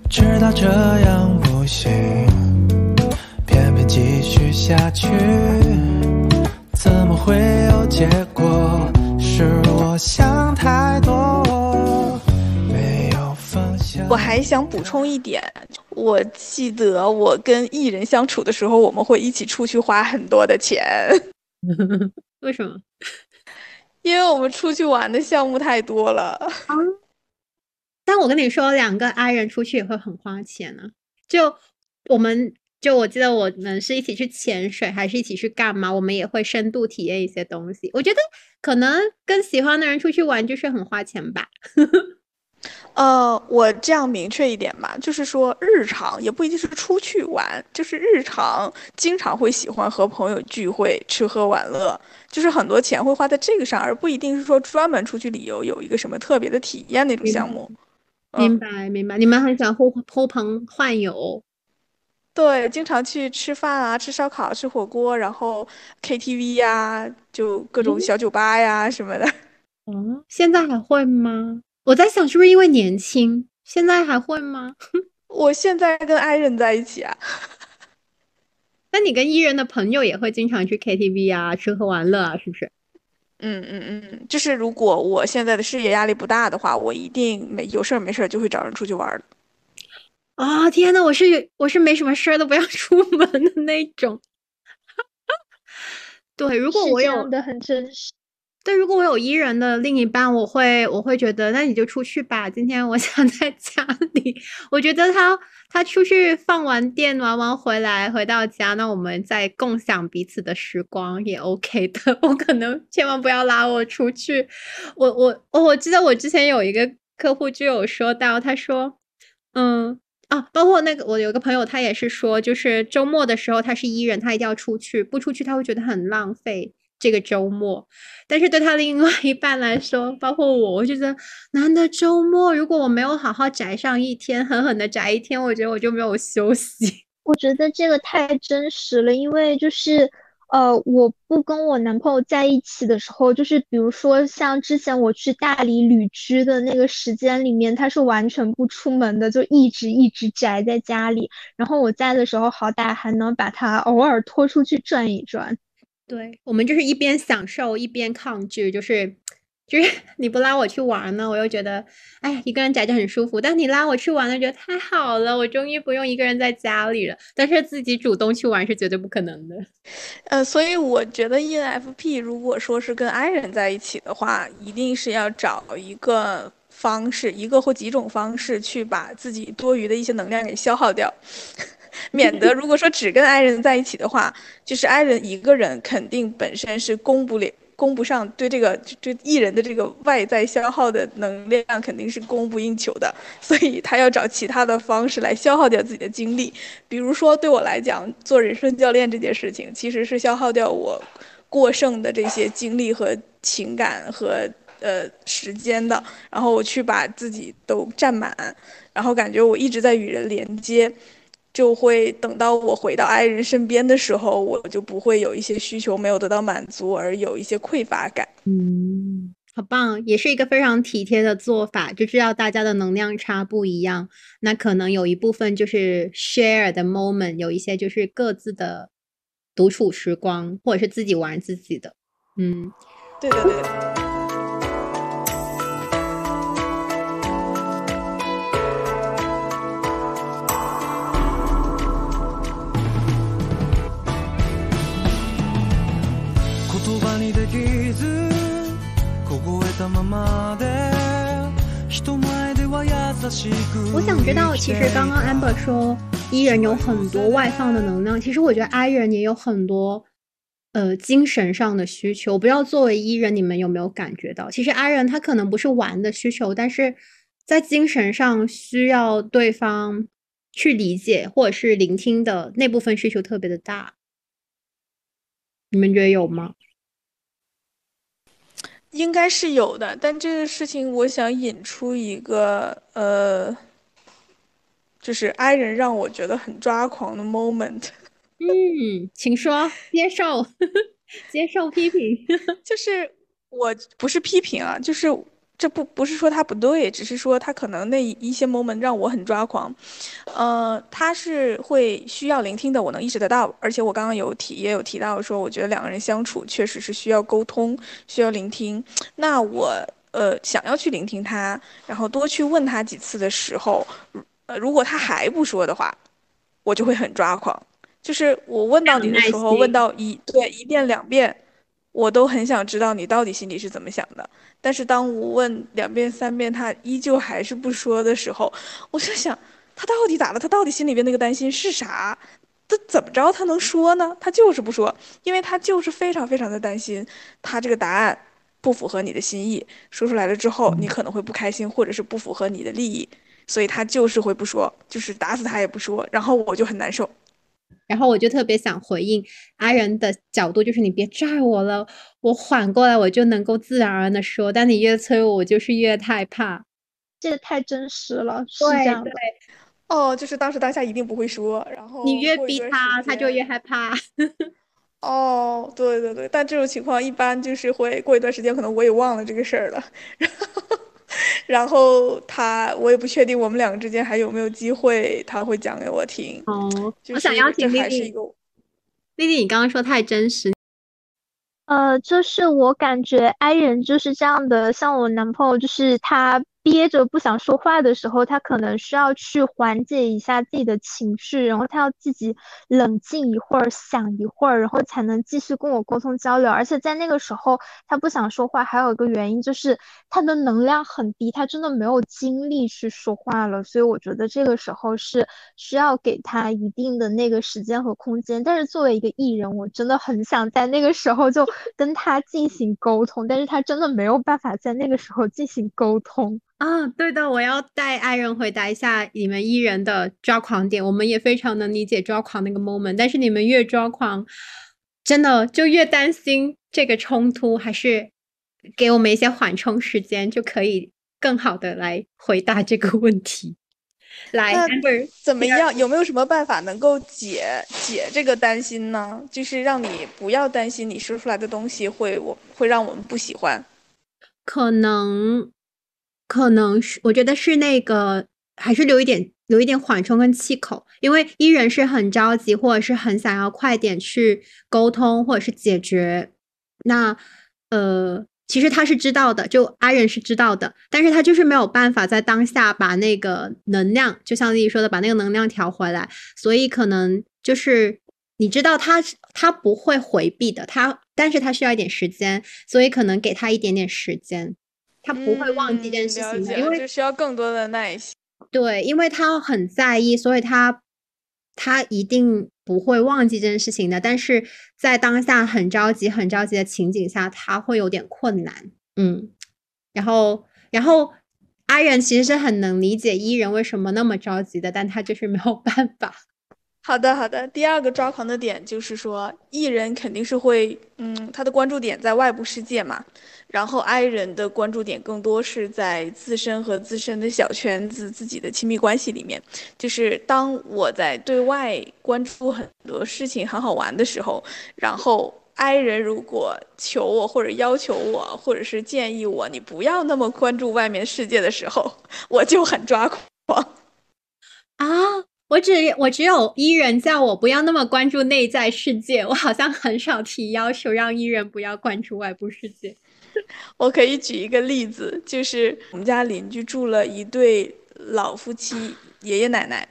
知道这样不行，偏偏继续下去，怎么会有结果？是我想太多，没有放下。我还想补充一点。我记得我跟艺人相处的时候，我们会一起出去花很多的钱。为什么？因为我们出去玩的项目太多了。但我跟你说，两个 I 人出去也会很花钱呢。就我们，就我记得我们是一起去潜水，还是一起去干嘛？我们也会深度体验一些东西。我觉得可能跟喜欢的人出去玩就是很花钱吧。呃，我这样明确一点吧，就是说日常也不一定是出去玩，就是日常经常会喜欢和朋友聚会、吃喝玩乐，就是很多钱会花在这个上，而不一定是说专门出去旅游有一个什么特别的体验那种项目。明白，明白。你们很喜欢呼呼朋唤友，对，经常去吃饭啊，吃烧烤、吃火锅，然后 KTV 呀，就各种小酒吧呀什么的。嗯，现在还会吗？我在想，是不是因为年轻，现在还会吗？我现在跟爱人在一起啊。那你跟艺人的朋友也会经常去 KTV 啊，吃喝玩乐啊，是不是？嗯嗯嗯，就是如果我现在的事业压力不大的话，我一定没有事儿没事儿就会找人出去玩儿啊，天呐，我是我是没什么事儿都不要 出门的那种。对，如果我有的很真实。对，如果我有伊人的另一半，我会我会觉得，那你就出去吧。今天我 想在家里，我觉得他他出去放完电玩完回来，回到家，那我们再共享彼此的时光也 OK 的。我可能千万不要拉我出去。我我我我记得我之前有一个客户就有说到，他说，嗯啊，包括那个我有个朋友，他也是说，就是周末的时候他是伊人，他一定要出去，不出去他会觉得很浪费。这个周末，但是对他另外一半来说，包括我，我觉得难得周末，如果我没有好好宅上一天，狠狠的宅一天，我觉得我就没有休息。我觉得这个太真实了，因为就是，呃，我不跟我男朋友在一起的时候，就是比如说像之前我去大理旅居的那个时间里面，他是完全不出门的，就一直一直宅在家里。然后我在的时候，好歹还能把他偶尔拖出去转一转。对我们就是一边享受一边抗拒，就是就是 你不拉我去玩呢，我又觉得哎，一个人宅着很舒服；但你拉我去玩呢，觉得太好了，我终于不用一个人在家里了。但是自己主动去玩是绝对不可能的。呃，所以我觉得 ENFP 如果说是跟 I 人在一起的话，一定是要找一个方式，一个或几种方式去把自己多余的一些能量给消耗掉。免得如果说只跟爱人在一起的话，就是爱人一个人肯定本身是供不了、供不上对这个对艺人的这个外在消耗的能量肯定是供不应求的，所以他要找其他的方式来消耗掉自己的精力。比如说对我来讲，做人生教练这件事情其实是消耗掉我过剩的这些精力和情感和呃时间的，然后我去把自己都占满，然后感觉我一直在与人连接。就会等到我回到爱人身边的时候，我就不会有一些需求没有得到满足而有一些匮乏感。嗯，好棒，也是一个非常体贴的做法，就知道大家的能量差不一样，那可能有一部分就是 share 的 moment，有一些就是各自的独处时光，或者是自己玩自己的，嗯，对的对的。我想知道，其实刚刚 Amber 说 E 人有很多外放的能量，其实我觉得 I 人也有很多呃精神上的需求。我不知道作为 E 人，你们有没有感觉到，其实 I 人他可能不是玩的需求，但是在精神上需要对方去理解或者是聆听的那部分需求特别的大。你们觉得有吗？应该是有的，但这个事情我想引出一个呃，就是 I 人让我觉得很抓狂的 moment，嗯，请说，接受，接受批评。就是我不是批评啊，就是这不不是说他不对，只是说他可能那一些 moment 让我很抓狂。呃，他是会需要聆听的，我能意识得到。而且我刚刚有提也有提到说，我觉得两个人相处确实是需要沟通，需要聆听。那我呃想要去聆听他，然后多去问他几次的时候，呃，如果他还不说的话，我就会很抓狂。就是我问到你的时候，问到一对一遍两遍，我都很想知道你到底心里是怎么想的。但是当我问两遍三遍，他依旧还是不说的时候，我就想。他到底咋了？他到底心里边那个担心是啥？他怎么着他能说呢？他就是不说，因为他就是非常非常的担心，他这个答案不符合你的心意，说出来了之后你可能会不开心，或者是不符合你的利益，所以他就是会不说，就是打死他也不说，然后我就很难受。然后我就特别想回应阿仁的角度，就是你别拽我了，我缓过来我就能够自然而然的说，但你越催我，我就是越害怕。这个太真实了，是这样的。哦，就是当时当下一定不会说，然后你越逼他，他就越害怕。哦，对对对，但这种情况一般就是会过一段时间，可能我也忘了这个事儿了。然后，然后他，我也不确定我们两个之间还有没有机会，他会讲给我听。哦，我想邀请丽丽。丽丽，你刚刚说太真实。呃，就是我感觉 I 人就是这样的，像我男朋友，就是他。憋着不想说话的时候，他可能需要去缓解一下自己的情绪，然后他要自己冷静一会儿，想一会儿，然后才能继续跟我沟通交流。而且在那个时候，他不想说话，还有一个原因就是他的能量很低，他真的没有精力去说话了。所以我觉得这个时候是需要给他一定的那个时间和空间。但是作为一个艺人，我真的很想在那个时候就跟他进行沟通，但是他真的没有办法在那个时候进行沟通。啊，对的，我要带爱人回答一下你们艺人的抓狂点。我们也非常能理解抓狂那个 moment，但是你们越抓狂，真的就越担心这个冲突，还是给我们一些缓冲时间，就可以更好的来回答这个问题。来怎么样？有没有什么办法能够解解这个担心呢？就是让你不要担心你说出来的东西会我会让我们不喜欢，可能。可能是，我觉得是那个，还是留一点，留一点缓冲跟气口，因为伊人是很着急，或者是很想要快点去沟通，或者是解决。那，呃，其实他是知道的，就阿人是知道的，但是他就是没有办法在当下把那个能量，就像丽丽说的，把那个能量调回来。所以可能就是你知道他他不会回避的，他，但是他需要一点时间，所以可能给他一点点时间。他不会忘记这件事情的，因为就需要更多的耐心。对，因为他很在意，所以他他一定不会忘记这件事情的。但是在当下很着急、很着急的情景下，他会有点困难。嗯，然后，然后阿远其实是很能理解伊人为什么那么着急的，但他就是没有办法。好的，好的。第二个抓狂的点就是说，艺人肯定是会，嗯，他的关注点在外部世界嘛。然后，I 人的关注点更多是在自身和自身的小圈子、自己的亲密关系里面。就是当我在对外关注很多事情很好玩的时候，然后，i 人如果求我或者要求我，或者是建议我，你不要那么关注外面世界的时候，我就很抓狂。啊，我只我只有伊人叫我不要那么关注内在世界，我好像很少提要求让伊人不要关注外部世界。我可以举一个例子，就是我们家邻居住了一对老夫妻，爷爷奶奶。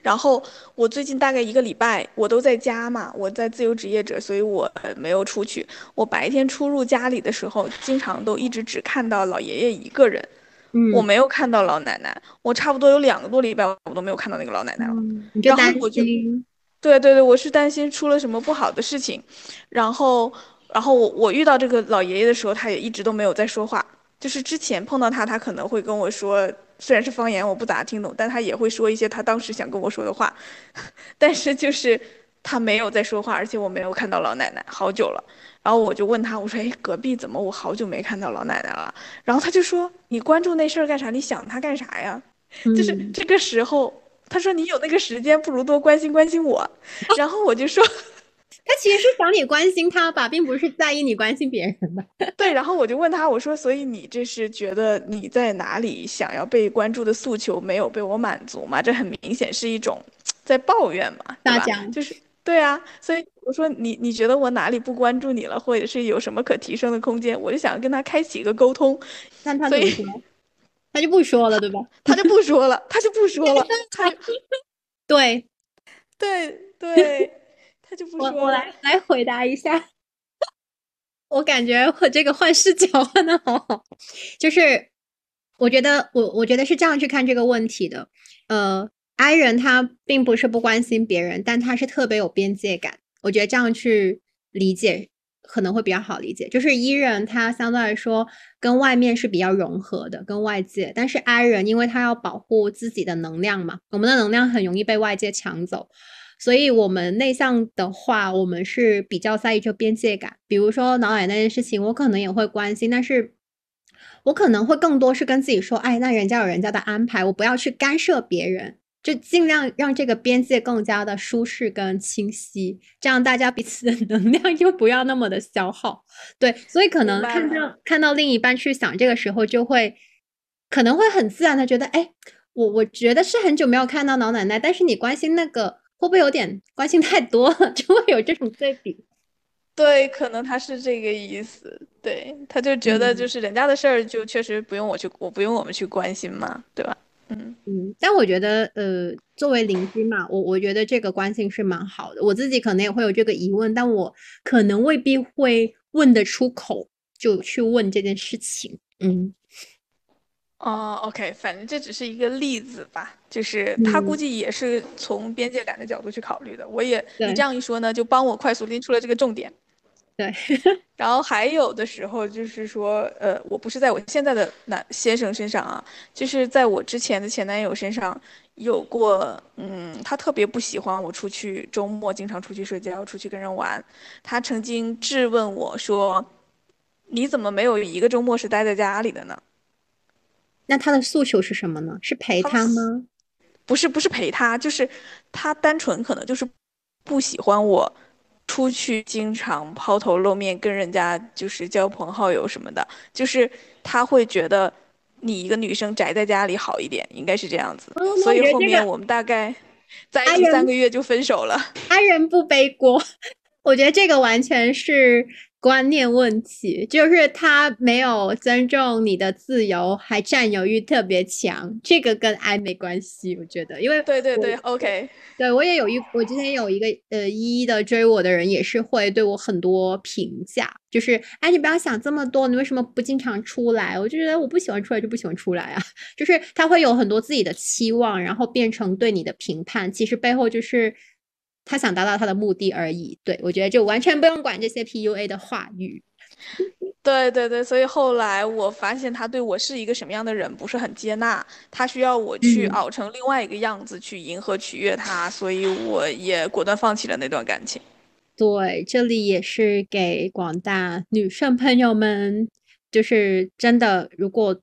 然后我最近大概一个礼拜，我都在家嘛，我在自由职业者，所以我没有出去。我白天出入家里的时候，经常都一直只看到老爷爷一个人，嗯，我没有看到老奶奶。我差不多有两个多礼拜，我都没有看到那个老奶奶了。你就担然后我就心，对对对，我是担心出了什么不好的事情，然后，然后我我遇到这个老爷爷的时候，他也一直都没有在说话。就是之前碰到他，他可能会跟我说，虽然是方言，我不咋听懂，但他也会说一些他当时想跟我说的话。但是就是他没有在说话，而且我没有看到老奶奶好久了。然后我就问他，我说：“哎，隔壁怎么我好久没看到老奶奶了？”然后他就说：“你关注那事儿干啥？你想她干啥呀？”就是嗯这个时候，他说你有那个时间，不如多关心关心我。然后我就说，他其实是想你关心他吧，并不是在意你关心别人吧。对，然后我就问他，我说，所以你这是觉得你在哪里想要被关注的诉求没有被我满足吗？这很明显是一种在抱怨嘛，对吧？大讲就是对啊，所以我说你你觉得我哪里不关注你了，或者是有什么可提升的空间？我就想跟他开启一个沟通，那他所以怎么说？他就不说了，对吧？他就不说了，他就不说了，他 对，对对，他就不说了。我来来回答一下，我感觉我这个换视角换的好好，就是我觉得我我觉得是这样去看这个问题的，呃，I 人他并不是不关心别人，但他是特别有边界感，我觉得这样去理解可能会比较好理解。就是 E 人他相对来说跟外面是比较融合的，跟外界，但是 I 人因为他要保护自己的能量嘛，我们的能量很容易被外界抢走。所以，我们内向的话，我们是比较在意这边界感。比如说脑奶那件事情，我可能也会关心，但是我可能会更多是跟自己说，哎，那人家有人家的安排，我不要去干涉别人，就尽量让这个边界更加的舒适跟清晰，这样大家彼此的能量 就不要那么的消耗。对，所以可能看了到看到另一半去想这个时候，就会可能会很自然的觉得，哎，我我觉得是很久没有看到老奶奶，但是你关心那个会不会有点关心太多了，就会有这种对比。对，可能他是这个意思。对，他就觉得就嗯是人家的事儿，就确实不用我去，我不用我们去关心嘛，对吧？嗯，嗯，但我觉得，呃，作为邻居嘛，我我觉得这个关系是蛮好的。我自己可能也会有这个疑问，但我可能未必会问得出口，就去问这件事情。嗯哦，OK，反正这只是一个例子吧，就是他估嗯计也是从边界感的角度去考虑的。我也，你这样一说呢，就帮我快速拎出了这个重点。对，然后还有的时候就是说，呃，我不是在我现在的男先生身上啊，就是在我之前的前男友身上有过，嗯，他特别不喜欢我出去周末经常出去社交，出去跟人玩。他曾经质问我说：“你怎么没有一个周末是待在家里的呢那他的诉求是什么呢？是陪他他吗？？”不是，不是陪他，就是他单纯可能就是不喜欢我出去经常抛头露面跟人家就是交朋好友什么的，就是他会觉得你一个女生宅在家里好一点，应该是这样子。哦所以后面我们大概在哎一起三个月就分手了。他人不背锅，我觉得这个完全是观念问题，就是他没有尊重你的自由，还占有欲特别强，这个跟爱没关系，我觉得，因为对对对，OK，对，我也有一，我之前有一个呃一一的追我的人，也是会对我很多评价，就是哎，你不要想这么多，你为什么不经常出来？我就觉得我不喜欢出来就不喜欢出来啊，就是他会有很多自己的期望，然后变成对你的评判，其实背后就是他想达到他的目的而已。对，我觉得就完全不用管这些 PUA 的话语。对对对，所以后来我发现他对我是一个什么样的人不是很接纳，他需要我去嗯熬成另外一个样子去迎合取悦他，所以我也果断放弃了那段感情。对，这里也是给广大女生朋友们，就是真的，如果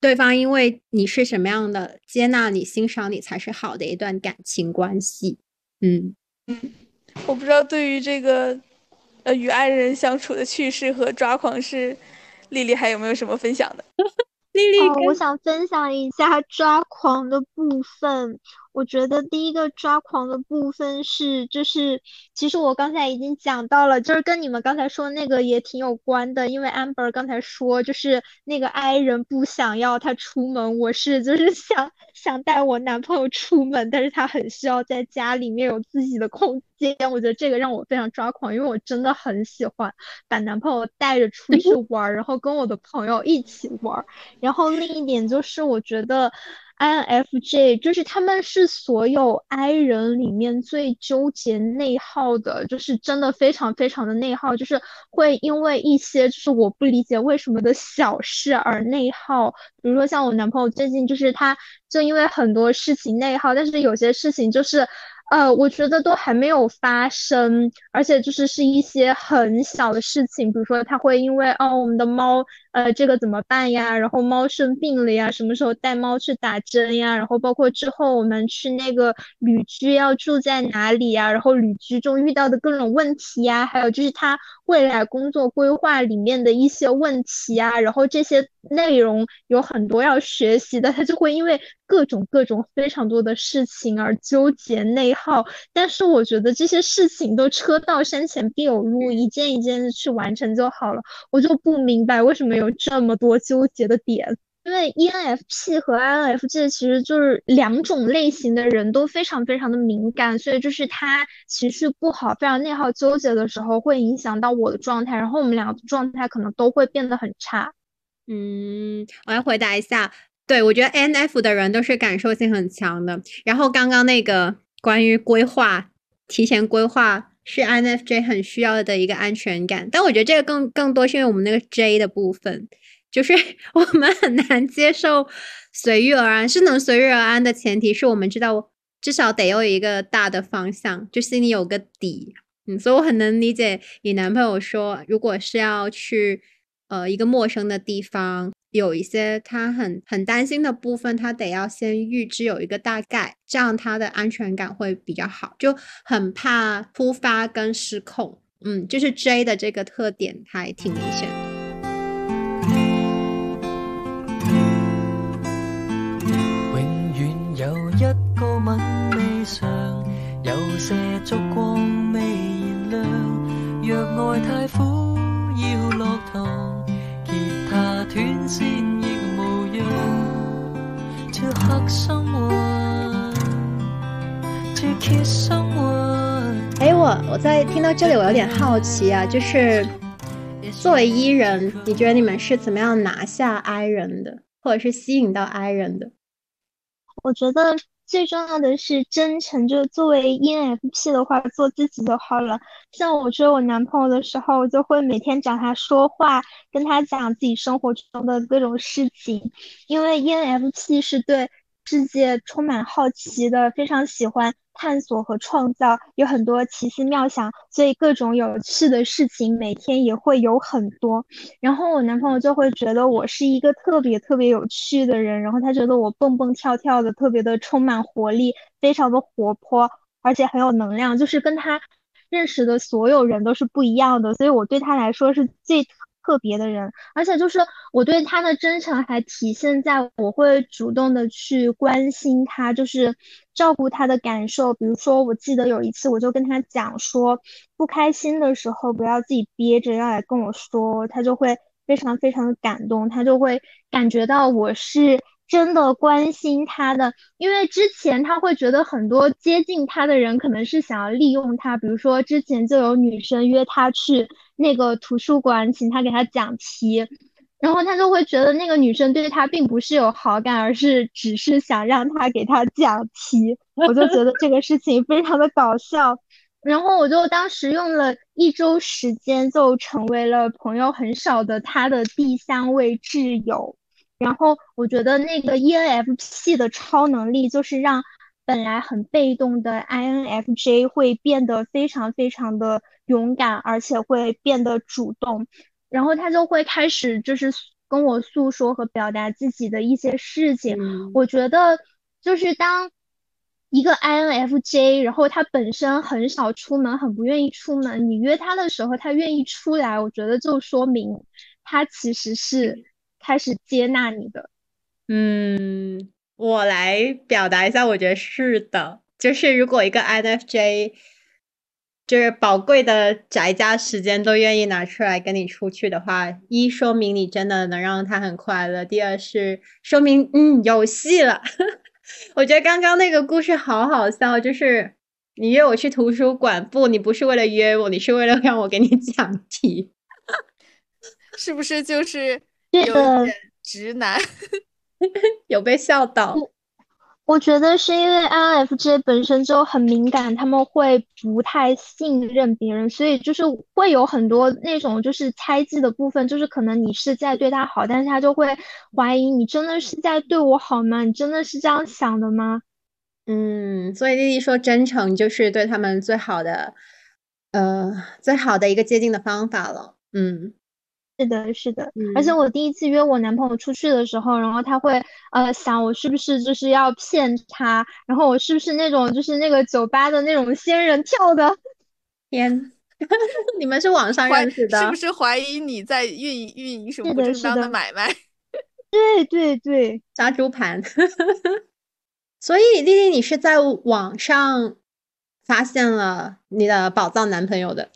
对方因为你是什么样的，接纳你、欣赏你，才是好的一段感情关系。嗯，我不知道对于这个呃，与爱人相处的趣事和抓狂事，丽丽还有没有什么分享的？丽丽哦，我想分享一下抓狂的部分。我觉得第一个抓狂的部分是，就是其实我刚才已经讲到了，就是跟你们刚才说那个也挺有关的。因为 Amber 刚才说，就是那个 I 人不想要他出门，我是就是想想带我男朋友出门，但是他很需要在家里面有自己的空间。我觉得这个让我非常抓狂，因为我真的很喜欢把男朋友带着出去玩，然后跟我的朋友一起玩。然后另一点就是，我觉得。INFJ 就是他们是所有 I 人里面最纠结内耗的，就是真的非常非常的内耗，就是会因为一些就是我不理解为什么的小事而内耗。比如说像我男朋友最近就是他就因为很多事情内耗，但是有些事情就是。呃，我觉得都还没有发生，而且就是是一些很小的事情，比如说他会因为哦，我们的猫，呃，这个怎么办呀？然后猫生病了呀，什么时候带猫去打针呀？然后包括之后我们去那个旅居要住在哪里呀？然后旅居中遇到的各种问题呀，还有就是他未来工作规划里面的一些问题啊，然后这些内容有很多要学习的，他就会因为各种各种非常多的事情而纠结内。耗，但是我觉得这些事情都车到山前必有路，一件一件的去完成就好了。我就不明白为什么有这么多纠结的点。因为 ENFP 和 INFJ 其实就是两种类型的人都非常非常的敏感，所以就是他情绪不好、非常内耗、纠结的时候，会影响到我的状态，然后我们两个的状态可能都会变得很差。嗯，我来回答一下，对我觉得 NF 的人都是感受性很强的。然后刚刚那个。关于规划，提前规划是 INFJ 很需要的一个安全感，但我觉得这个更更多是因为我们那个 J 的部分，就是 我们很难接受随遇而安。是能随遇而安的前提是我们知道至少得有一个大的方向，就心里有个底。嗯，所以我很能理解你男朋友说，如果是要去呃一个陌生的地方。有一些他很很担心的部分，他得要先预知有一个大概，这样他的安全感会比较好，就很怕突发跟失控。嗯，就是 J 的这个特点还挺明显。永远有一个吻未尝，有些烛光未燃亮。若爱太苦，要落糖。哎，我我在听到这里，我有点好奇啊，就是作为伊人，你觉得你们是怎么样拿下 I 人的，或者是吸引到 I 人的？我觉得。最重要的是真诚，就作为 ENFP 的话，做自己就好了。像我追我男朋友的时候，我就会每天找他说话，跟他讲自己生活中的各种事情，因为 ENFP 是对。世界充满好奇的，非常喜欢探索和创造，有很多奇思妙想，所以各种有趣的事情每天也会有很多。然后我男朋友就会觉得我是一个特别特别有趣的人，然后他觉得我蹦蹦跳跳的，特别的充满活力，非常的活泼，而且很有能量，就是跟他认识的所有人都是不一样的，所以我对他来说是最。特别的人，而且就是我对他的真诚还体现在我会主动的去关心他，就是照顾他的感受。比如说，我记得有一次，我就跟他讲说，不开心的时候不要自己憋着，要来跟我说，他就会非常非常的感动，他就会感觉到我是。真的关心他的，因为之前他会觉得很多接近他的人可能是想要利用他，比如说之前就有女生约他去那个图书馆，请他给他讲题，然后他就会觉得那个女生对他并不是有好感，而是只是想让他给他讲题。我就觉得这个事情非常的搞笑，然后我就当时用了一周时间就成为了朋友很少的他的第三位挚友。然后我觉得那个 ENFP 的超能力就是让本来很被动的 INFJ 会变得非常非常的勇敢，而且会变得主动。然后他就会开始就是跟我诉说和表达自己的一些事情。我觉得就是当一个 INFJ，然后他本身很少出门，很不愿意出门。你约他的时候，他愿意出来，我觉得就说明他其实是开始接纳你的。嗯，我来表达一下，我觉得是的，就是如果一个 INFJ 就是宝贵的宅家时间都愿意拿出来跟你出去的话，一说明你真的能让他很快乐，第二是说明嗯有戏了。我觉得刚刚那个故事好好笑，就是你约我去图书馆，不，你不是为了约我，你是为了让我给你讲题，是不是就是有个点直男？有被笑到。我觉得是因为 INFJ 本身就很敏感，他们会不太信任别人，所以就是会有很多那种就是猜忌的部分，就是可能你是在对他好，但是他就会怀疑你真的是在对我好吗？你真的是这样想的吗？嗯，所以丽丽说，真诚就是对他们最好的，呃，最好的一个接近的方法了。嗯是的，是的，而且嗯我第一次约我男朋友出去的时候，然后他会呃想我是不是就是要骗他，然后我是不是那种就是那个酒吧的那种仙人跳的，天，你们是网上认识的？是不是怀疑你在运营运营什么正当的的买卖？对对对，杀猪盘。所以丽丽，你是在网上发现了你的宝藏男朋友的？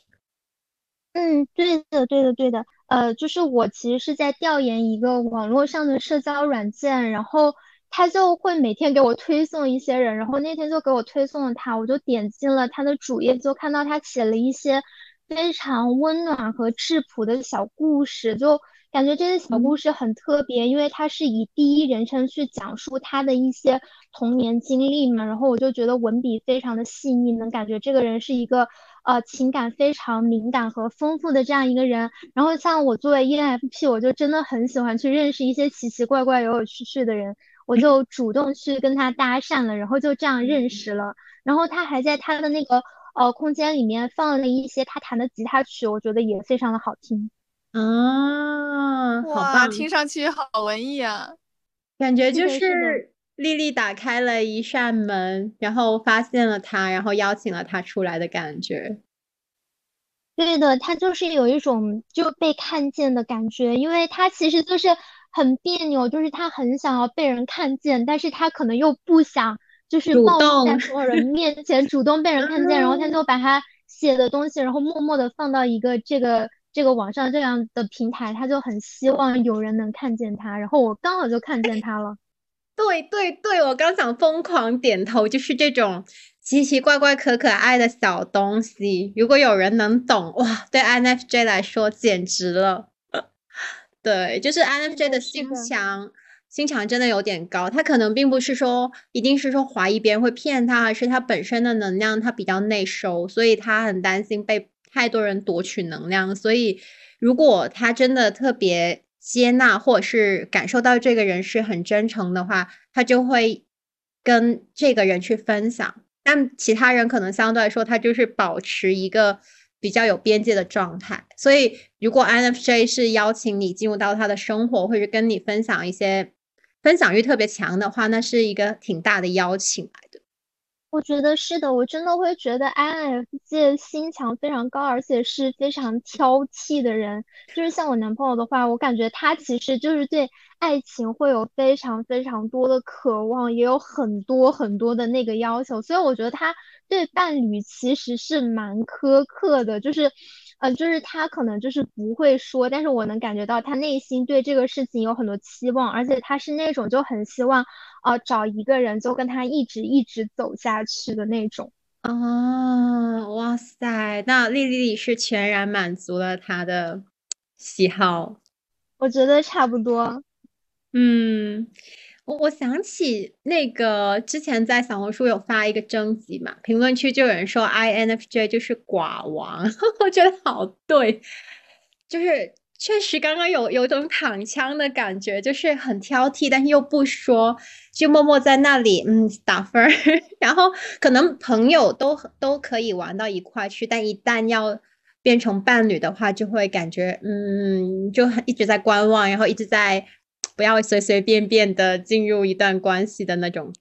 嗯，对的，对的，对的，呃，就是我其实是在调研一个网络上的社交软件，然后他就会每天给我推送一些人，然后那天就给我推送了他，我就点进了他的主页，就看到他写了一些非常温暖和质朴的小故事，就感觉这些小故事很特别，因为他是以第一人称去讲述他的一些童年经历嘛，然后我就觉得文笔非常的细腻，能感觉这个人是一个呃情感非常敏感和丰富的这样一个人。然后像我作为 ENFP，我就真的很喜欢去认识一些奇奇怪怪、有有趣趣的人，我就主动去跟他搭讪了，然后就这样认识了。然后他还在他的那个呃空间里面放了一些他弹的吉他曲，我觉得也非常的好听。啊，好哇，棒！听上去好文艺啊！感觉就是丽丽打开了一扇门，然后发现了他，然后邀请了他出来的感觉。对的，他就是有一种就被看见的感觉，因为他其实就是很别扭，就是他很想要被人看见，但是他可能又不想就是主暴露在所有人面前主动被人看见，然后他就把他写的东西，然后默默的放到一个这个这个网上这样的平台，他就很希望有人能看见他，然后我刚好就看见他了。对对对，我刚想疯狂点头，就是这种奇奇怪怪、可可爱的小东西，如果有人能懂，哇，对 INFJ 来说简直了。对，就是 INFJ 的心墙，心墙真的有点高。他可能并不是说一定是说怀疑别人会骗他，而是他本身的能量他比较内收，所以他很担心被太多人夺取能量。所以如果他真的特别接纳，或者是感受到这个人是很真诚的话，他就会跟这个人去分享。但其他人可能相对来说，他就是保持一个比较有边界的状态。所以，如果 INFJ 是邀请你进入到他的生活，或者跟你分享一些分享欲特别强的话，那是一个挺大的邀请。我觉得是的，我真的会觉得 INFJ 心墙非常高，而且是非常挑剔的人。就是像我男朋友的话，我感觉他其实就是对爱情会有非常非常多的渴望，也有很多很多的那个要求。所以我觉得他对伴侣其实是蛮苛刻的，就是，呃，就是他可能就是不会说，但是我能感觉到他内心对这个事情有很多期望，而且他是那种就很希望。呃，找一个人就跟他一直一直走下去的那种。啊，哇塞，那丽丽丽是全然满足了他的喜好。我觉得差不多。嗯，我我想起那个之前在小红书有发一个征集嘛，评论区就有人说 INFJ 就是寡王，我觉得好对，就是确实刚刚有有种躺枪的感觉，就是很挑剔，但是又不说，就默默在那里嗯打分儿，然后可能朋友都都可以玩到一块去，但一旦要变成伴侣的话，就会感觉嗯就一直在观望，然后一直在不要随随便便的进入一段关系的那种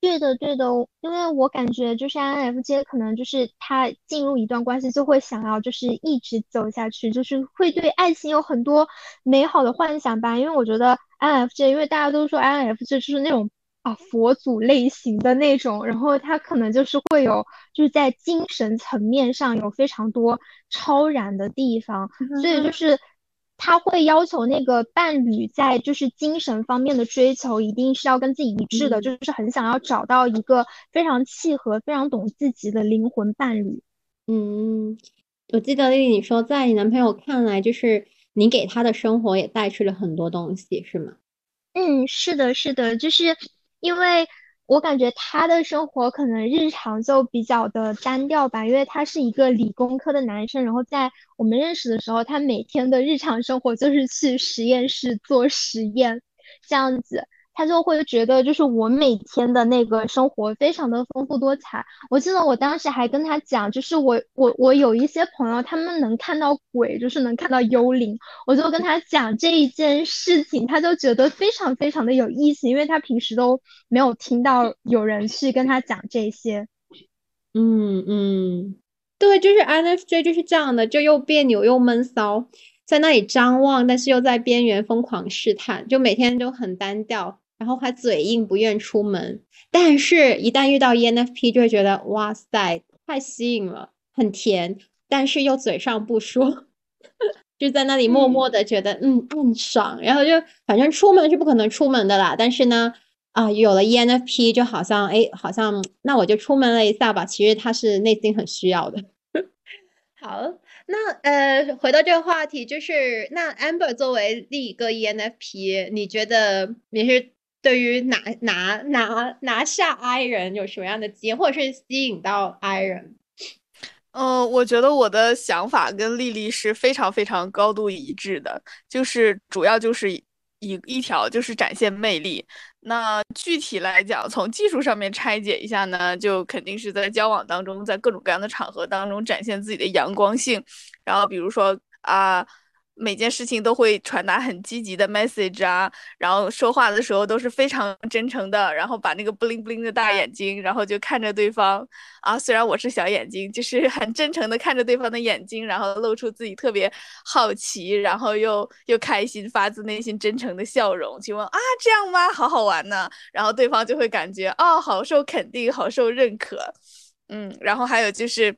对的，对的，因为我感觉就是 INFJ 可能就是他进入一段关系就会想要就是一直走下去，就是会对爱情有很多美好的幻想吧。因为我觉得 INFJ，因为大家都说 INFJ 就是那种啊佛祖类型的那种，然后他可能就是会有就是在精神层面上有非常多超然的地方，所以就是。他会要求那个伴侣在就是精神方面的追求一定是要跟自己一致的，就是很想要找到一个非常契合、非常懂自己的灵魂伴侣。嗯，我记得丽丽你说，在你男朋友看来，就是你给他的生活也带去了很多东西，是吗？嗯，是的，是的，就是因为。我感觉他的生活可能日常就比较的单调吧，因为他是一个理工科的男生，然后在我们认识的时候，他每天的日常生活就是去实验室做实验，这样子。他就会觉得，就是我每天的那个生活非常的丰富多彩。我记得我当时还跟他讲，就是我我我有一些朋友，他们能看到鬼，就是能看到幽灵。我就跟他讲这一件事情，他就觉得非常非常的有意思，因为他平时都没有听到有人去跟他讲这些。嗯嗯，对，就是 INFJ 就是这样的，就又别扭又闷骚，在那里张望，但是又在边缘疯狂试探，就每天都很单调。然后还嘴硬，不愿出门，但是，一旦遇到 ENFP，就会觉得哇塞，太吸引了，很甜，但是又嘴上不说，就在那里默默的觉得嗯暗爽，然后就反正出门是不可能出门的啦，但是呢，啊，有了 ENFP，就好像哎，好像那我就出门了一下吧，其实他是内心很需要的。好，那呃，回到这个话题，就是那 Amber 作为另一个 ENFP，你觉得你是？对于拿拿拿拿下 I 人有什么样的经验，或者是吸引到 I 人？嗯，我觉得我的想法跟丽丽是非常非常高度一致的，就是主要就是一一条就是展现魅力。那具体来讲，从技术上面拆解一下呢，就肯定是在交往当中，在各种各样的场合当中展现自己的阳光性。然后比如说啊。每件事情都会传达很积极的 message 啊，然后说话的时候都是非常真诚的，然后把那个布灵布灵的大眼睛，然后就看着对方啊，虽然我是小眼睛，就是很真诚的看着对方的眼睛，然后露出自己特别好奇，然后又又开心，发自内心真诚的笑容，请问啊，这样吗？好好玩呢，然后对方就会感觉哦，好受肯定，好受认可，嗯，然后还有就是。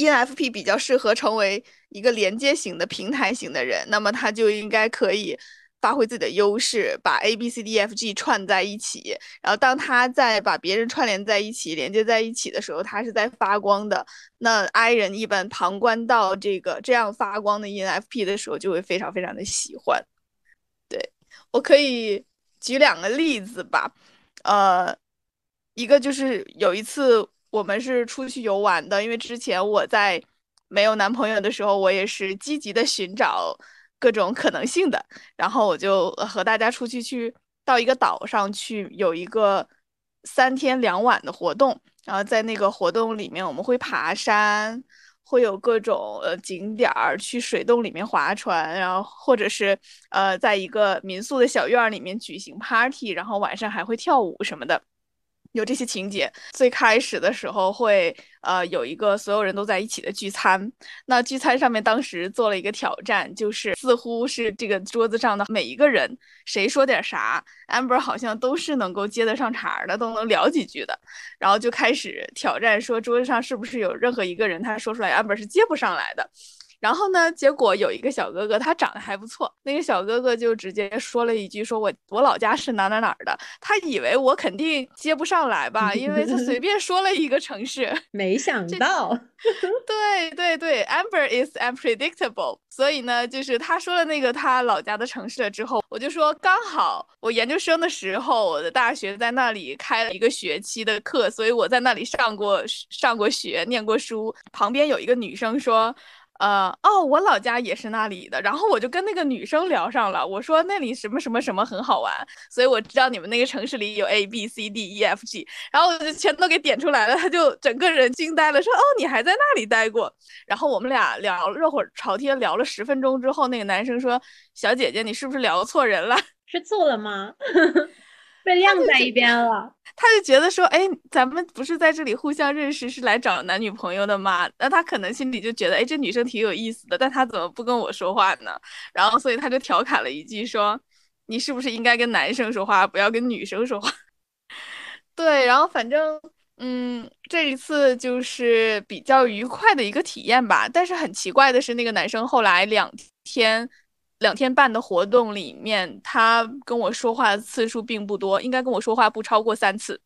ENFP 比较适合成为一个连接型的平台型的人，那么他就应该可以发挥自己的优势，把 A B C D F G 串在一起。然后当他在把别人串联在一起、连接在一起的时候，他是在发光的。那 I 人一般旁观到这个这样发光的 ENFP 的时候，就会非常非常的喜欢。对我可以举两个例子吧，呃，一个就是有一次。我们是出去游玩的，因为之前我在没有男朋友的时候，我也是积极的寻找各种可能性的。然后我就和大家出去去到一个岛上去，有一个三天两晚的活动。然后在那个活动里面，我们会爬山，会有各种呃景点儿，去水洞里面划船，然后或者是呃在一个民宿的小院里面举行 party，然后晚上还会跳舞什么的。有这些情节，最开始的时候会呃有一个所有人都在一起的聚餐，那聚餐上面当时做了一个挑战，就是似乎是这个桌子上的每一个人谁说点啥，amber 好像都是能够接得上茬的，都能聊几句的，然后就开始挑战说桌子上是不是有任何一个人他说出来 amber 是接不上来的。然后呢？结果有一个小哥哥，他长得还不错。那个小哥哥就直接说了一句：“说我我老家是哪哪哪儿的。”他以为我肯定接不上来吧，因为他随 便说了一个城市。没想到，对对对，Amber is unpredictable。所以呢，就是他说了那个他老家的城市了之后，我就说刚好我研究生的时候，我的大学在那里开了一个学期的课，所以我在那里上过上过学，念过书。旁边有一个女生说。呃哦，我老家也是那里的，然后我就跟那个女生聊上了。我说那里什么什么什么很好玩，所以我知道你们那个城市里有 A B C D E F G，然后我就全都给点出来了。他就整个人惊呆了，说哦，你还在那里待过。然后我们俩聊热火朝天聊了十分钟之后，那个男生说：“小姐姐，你是不是聊错人了？是错了吗？” 被晾在一边了。他就觉得说，哎，咱们不是在这里互相认识，是来找男女朋友的吗？那他可能心里就觉得，哎，这女生挺有意思的，但他怎么不跟我说话呢？然后，所以他就调侃了一句说，你是不是应该跟男生说话，不要跟女生说话？对，然后反正，嗯，这一次就是比较愉快的一个体验吧。但是很奇怪的是，那个男生后来两天。两天半的活动里面，他跟我说话的次数并不多，应该跟我说话不超过三次。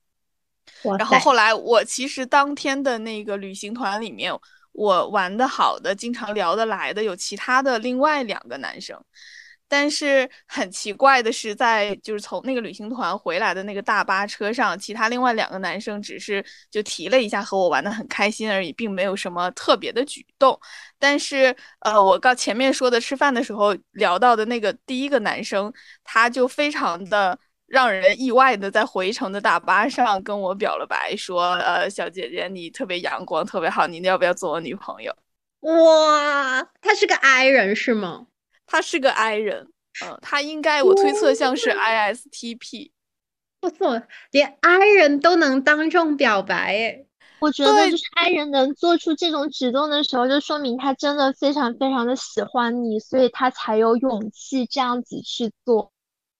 然后后来，我其实当天的那个旅行团里面，我玩的好的、经常聊得来的有其他的另外两个男生。但是很奇怪的是，在就是从那个旅行团回来的那个大巴车上，其他另外两个男生只是就提了一下和我玩的很开心而已，并没有什么特别的举动。但是呃，我刚前面说的吃饭的时候聊到的那个第一个男生，他就非常的让人意外的在回程的大巴上跟我表了白，说呃小姐姐你特别阳光，特别好，你要不要做我女朋友？哇，他是个 I 人是吗？他是个 I 人，嗯，他应该我推测像是 ISTP，不错，连 I 人都能当众表白，诶。我觉得就是 I 人能做出这种举动的时候，就说明他真的非常非常的喜欢你，所以他才有勇气这样子去做。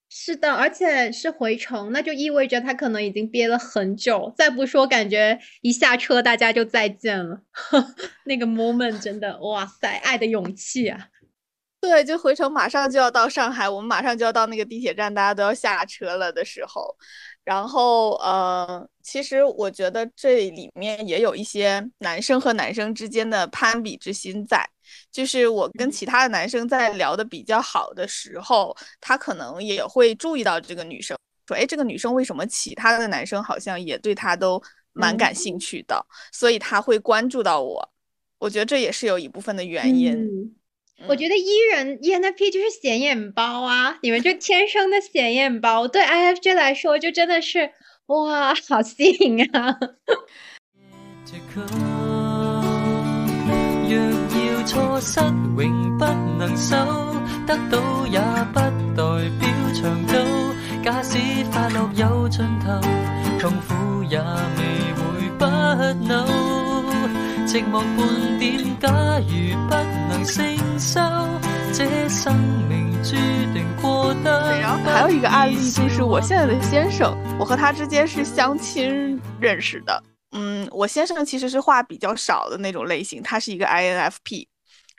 是的，而且是回程，那就意味着他可能已经憋了很久。再不说，感觉一下车大家就再见了，那个 moment 真的，哇塞，爱的勇气啊！对，就回程马上就要到上海，我们马上就要到那个地铁站，大家都要下车了的时候，然后呃，其实我觉得这里面也有一些男生和男生之间的攀比之心在，就是我跟其他的男生在聊的比较好的时候，他可能也会注意到这个女生，说，哎，这个女生为什么其他的男生好像也对她都蛮感兴趣的，所以他会关注到我，我觉得这也是有一部分的原因。我觉得 E 人 ENFP 就是显眼包啊，你们就天生的显眼包，对 IFJ 来说就真的是哇，好吸引啊！若要错失永不能收，得到也不代表长久。假使快乐有尽头，痛苦也未会不朽。寂寞半点，假如不能承受，这生命注定过得。然后还有一个案例，就是我现在的先生，我和他之间是相亲认识的。嗯，我先生其实是话比较少的那种类型，他是一个 INFP。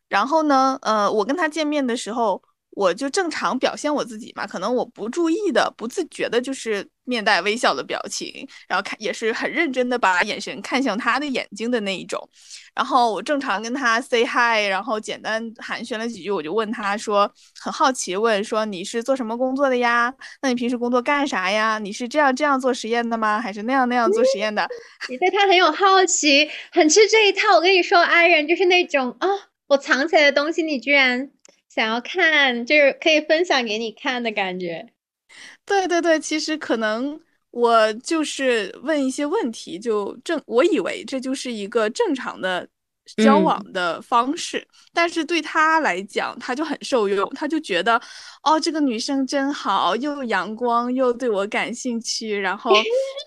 然后呢，呃，我跟他见面的时候。我就正常表现我自己嘛，可能我不注意的、不自觉的，就是面带微笑的表情，然后看也是很认真的把眼神看向他的眼睛的那一种。然后我正常跟他 say hi，然后简单寒暄了几句，我就问他说，很好奇问说你是做什么工作的呀？那你平时工作干啥呀？你是这样这样做实验的吗？还是那样那样做实验的？你对他很有好奇，很吃这一套。我跟你说，I 人就是那种啊，我藏起来的东西，你居然。想要看，就是可以分享给你看的感觉。对对对，其实可能我就是问一些问题，就正我以为这就是一个正常的。交往的方式，但是对他来讲，他就很受用，他就觉得，哦，这个女生真好，又阳光，又对我感兴趣，然 后，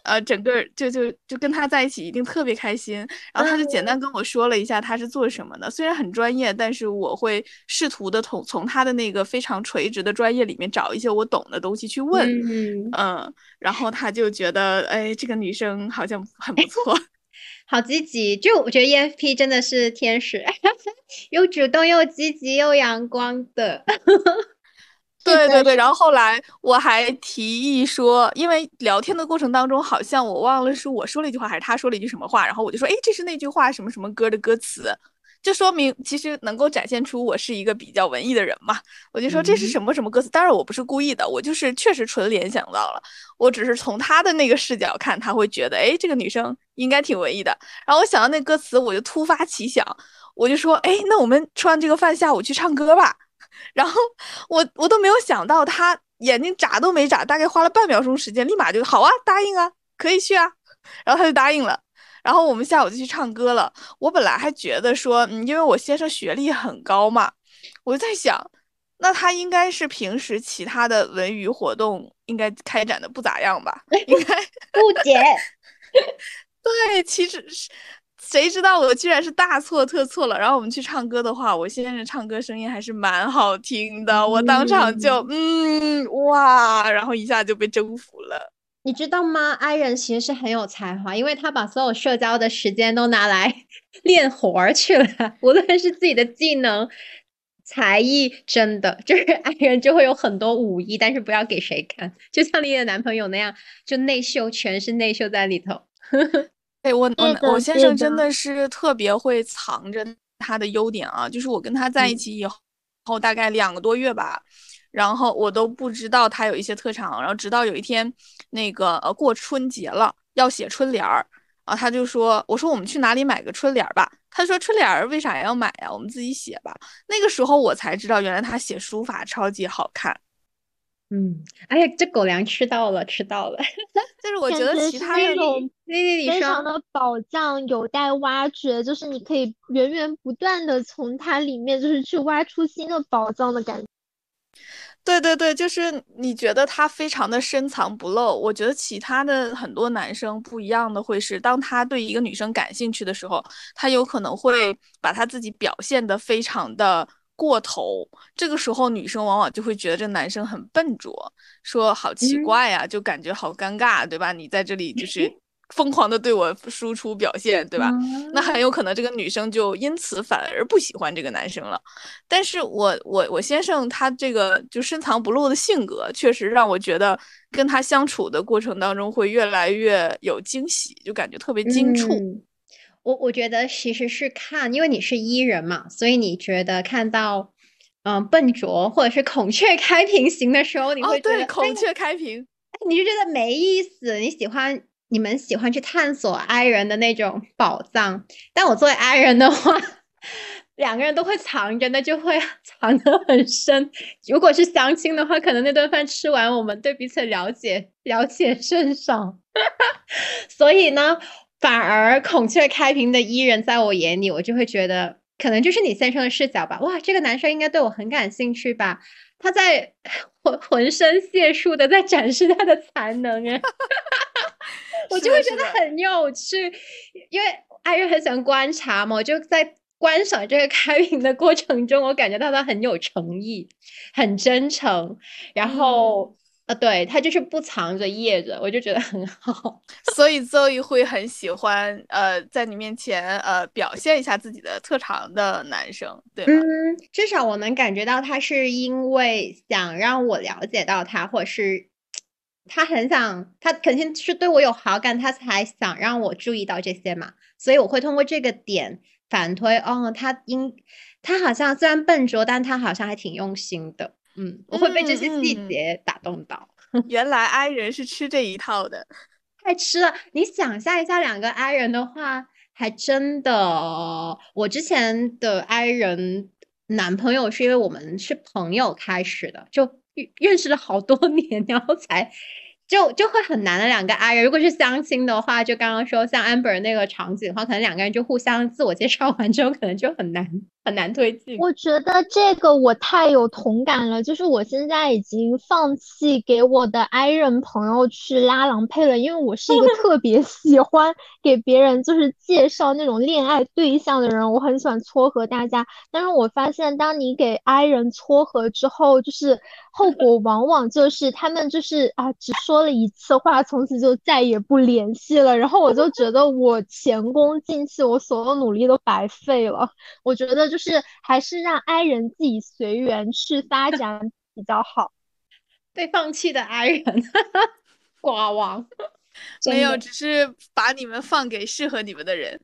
呃，整个就就就跟他在一起一定特别开心。然后他就简单跟我说了一下他是做什么的，虽然很专业，但是我会试图的从从他的那个非常垂直的专业里面找一些我懂的东西去问，嗯，然后他就觉得，哎，这个女生好像很不错。好积极，就我觉得 EFP 真的是天使，又主动又积极又阳光的。对对对，然后后来我还提议说，因为聊天的过程当中，好像我忘了是我说了一句话还是他说了一句什么话，然后我就说，哎，这是那句话什么什么歌的歌词。就说明其实能够展现出我是一个比较文艺的人嘛，我就说这是什么什么歌词，当然我不是故意的，我就是确实纯联想到了，我只是从他的那个视角看，他会觉得哎这个女生应该挺文艺的，然后我想到那歌词，我就突发奇想，我就说哎那我们吃完这个饭下午去唱歌吧，然后我我都没有想到他眼睛眨都没眨，大概花了半秒钟时间，立马就好啊答应啊可以去啊，然后他就答应了。然后我们下午就去唱歌了。我本来还觉得说，嗯，因为我先生学历很高嘛，我就在想，那他应该是平时其他的文娱活动应该开展的不咋样吧？应该误解。对，其实是谁知道我居然是大错特错了。然后我们去唱歌的话，我先生唱歌声音还是蛮好听的，我当场就嗯哇，然后一下就被征服了。你知道吗？i 人其实是很有才华，因为他把所有社交的时间都拿来 练活儿去了，无论是自己的技能、才艺，真的就是 i 人就会有很多武艺，但是不要给谁看，就像你的男朋友那样，就内秀，全是内秀在里头。哎，我我我先生真的的是特别会藏着他的优点啊，就是我跟他在一嗯起以后，后大概两个多月吧，然后我都不知道他有一些特长，然后直到有一天，那个呃过春节了，要写春联儿啊，他就说，我说我们去哪里买个春联儿吧，他说春联儿为啥要买呀？我们自己写吧。那个时候我才知道，原来他写书法超级好看。嗯，哎呀，这狗粮吃到了，吃到了。就是我觉得其他的那种非常，的宝藏有待挖掘，就是你可以源源不断的从它里面就是去挖出新的宝藏的感觉。对对对，就是你觉得他非常的深藏不露。我觉得其他的很多男生不一样的会是，当他对一个女生感兴趣的时候，他有可能会把他自己表现得非常的过头。这个时候，女生往往就会觉得这男生很笨拙，说好奇嗯怪呀，就感觉好尴尬，对吧？你在这里就是疯狂的对我输出表现，对吧？那很有可能这个女生就因此反而不喜欢这个男生了。但是我我我先生他这个就深藏不露的性格，确实让我觉得跟他相处的过程当中会越来越有惊喜，就感觉特别惊触。嗯我我觉得其实是看，因为你是伊人嘛，所以你觉得看到嗯笨拙或者是孔雀开屏型的时候，你会觉得哎呀孔雀开屏，你就觉得没意思，你喜欢你们喜欢去探索 I 人的那种宝藏，但我作为 I 人的话，两个人都会藏着，那就会 藏得很深。如果是相亲的话，可能那顿饭吃完，我们对彼此了解了解甚少，所以呢，反而孔雀开屏的 E 人，在我眼里，我就会觉得可能就是你先生的视角吧。哇，这个男生应该对我很感兴趣吧？他在浑浑身解数的在展示他的才能，哎，我就会觉得很有趣，因为艾瑞很喜欢观察嘛，我就在观赏这个开屏的过程中，我感觉到他很有诚意，很真诚，然后。呃，对他就是不藏着掖着，我就觉得很好。所以 Zoe 会很喜欢呃在你面前呃表现一下自己的特长的男生，对吗？嗯，至少我能感觉到他是因为想让我了解到他，或者是他很想，他肯定是对我有好感，他才想让我注意到这些嘛。所以我会通过这个点反推，哦，他应他好像虽然笨拙，但他好像还挺用心的。嗯，我会被这些细节打动到。原来 I 人是吃这一套的。太吃了！你想象一下，两个 I 人的话，还真的，我之前的 I 人男朋友是因为我们是朋友开始的，就认识了好多年，然后才就就会很难的两个 I 人。如果是相亲的话，就刚刚说像 Amber 那个场景的话，可能两个人就互相自我介绍完之后，可能就很难很难推进。我觉得这个我太有同感了，就是我现在已经放弃给我的 i 人朋友去拉郎配了，因为我是一个 特别喜欢给别人就是介绍那种恋爱对象的人，我很喜欢撮合大家。但是我发现，当你给 i 人撮合之后，就是后果 往往就是他们就是啊，只说了一次话，从此就再也不联系了。然后我就觉得我前功尽弃，我所有努力都白费了。我觉得就是还是让 i 人自己随缘去发 展比较好。被放弃的 I 人，寡王，没有，只是把你们放给适合你们的人。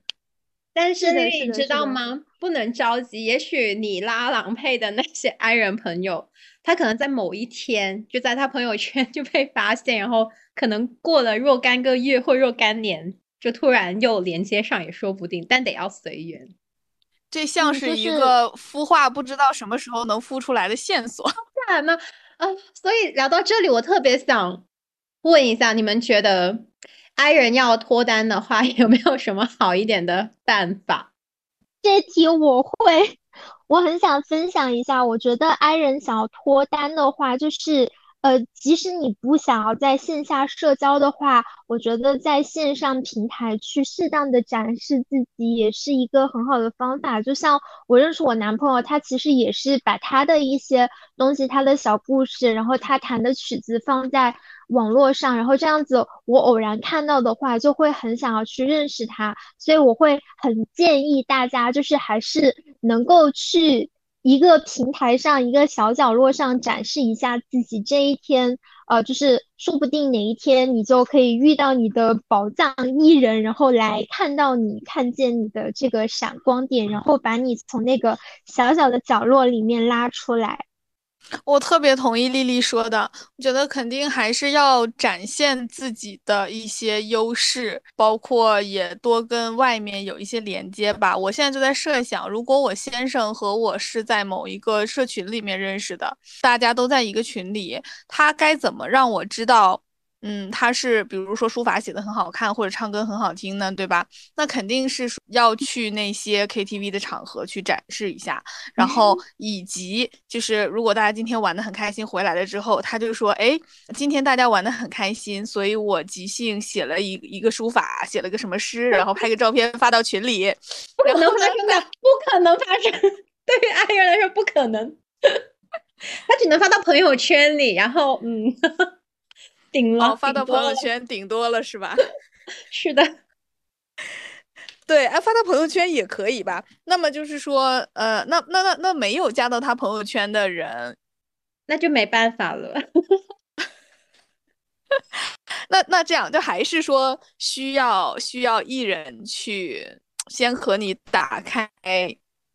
但是你知道吗？不能着急，也许你拉郎配的那些 i 人朋友，他可能在某一天就在他朋友圈就被发现，然后可能过了若干个月或若干年，就突然又连接上也说不定，但得要随缘。这像是一个孵化不知道什么时候能孵出来的线索。当然呢，啊，所以聊到这里，我特别想问一下，你们觉得 i 人要脱单的话，有没有什么好一点的办法？这题我会，我很想分享一下，我觉得 I 人想要脱单的话，就是呃，即使你不想要在线下社交的话，我觉得在线上平台去适当的展示自己，也是一个很好的方法。就像我认识我男朋友，他其实也是把他的一些东西，他的小故事，然后他弹的曲子放在网络上，然后这样子，我偶然看到的话，就会很想要去认识他。所以我会很建议大家，就是还是能够去。一个平台上，一个小角落上展示一下自己，这一天，呃，就是说不定哪一天你就可以遇到你的宝藏艺人，然后来看到你，看见你的这个闪光点，然后把你从那个小小的角落里面拉出来。我特别同意丽丽说的，我觉得肯定还是要展现自己的一些优势，包括也多跟外面有一些连接吧。我现在就在设想，如果我先生和我是在某一个社群里面认识的，大家都在一个群里，他该怎么让我知道？嗯，他是比如说书法写的很好看，或者唱歌很好听呢，对吧？那肯定是要去那些 KTV 的场合去展示一下，然后以及就是如果大家今天玩的很开心，回来了之后，他就说，哎，今天大家玩的很开心，所以我即兴写了一一个书法，写了个什么诗，然后拍个照片发到群里，不可能发生的，不可能发生，对于爱人来说不可能，他只能发到朋友圈里，然后嗯。顶了，发到朋友圈顶多了是吧？是的，对，哎，发到朋友圈也可以吧？那么就是说，呃，那那那那没有加到他朋友圈的人，那就没办法了。那那这样就还是说需要需要艺人去先和你打开。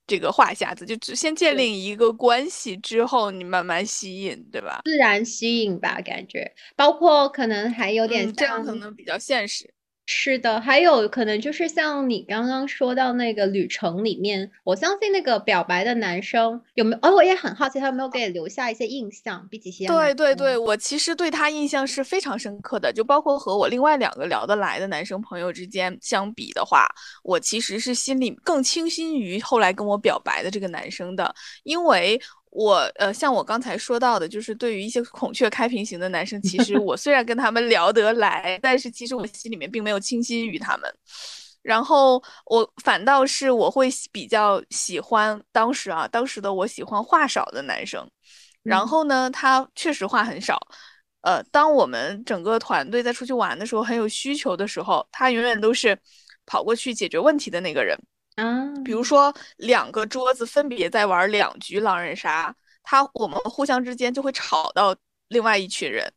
这个话匣子就只先建立一个关系之后，你慢慢吸引，对吧？自然吸引吧，感觉，包括可能还有点这样，可能比较现实。是的，还有可能就是像你刚刚说到那个旅程里面，我相信那个表白的男生有没有？哦，我也很好奇他有没有给你留下一些印象，比起些。对对对，我其实对他印象是非常深刻的，就包括和我另外两个聊得来的男生朋友之间相比的话，我其实是心里更倾心于后来跟我表白的这个男生的，因为。我呃，像我刚才说到的，就是对于一些孔雀开屏型的男生，其实我虽然跟他们聊得来，但是其实我心里面并没有倾心于他们。然后我反倒是我会比较喜欢当时啊，当时的我喜欢话少的男生。然后呢，他确实话很少。呃，当我们整个团队在出去玩的时候，很有需求的时候，他永远都是跑过去解决问题的那个人。嗯，比如说两个桌子分别在玩两局狼人杀，他我们互相之间就会吵到另外一群人，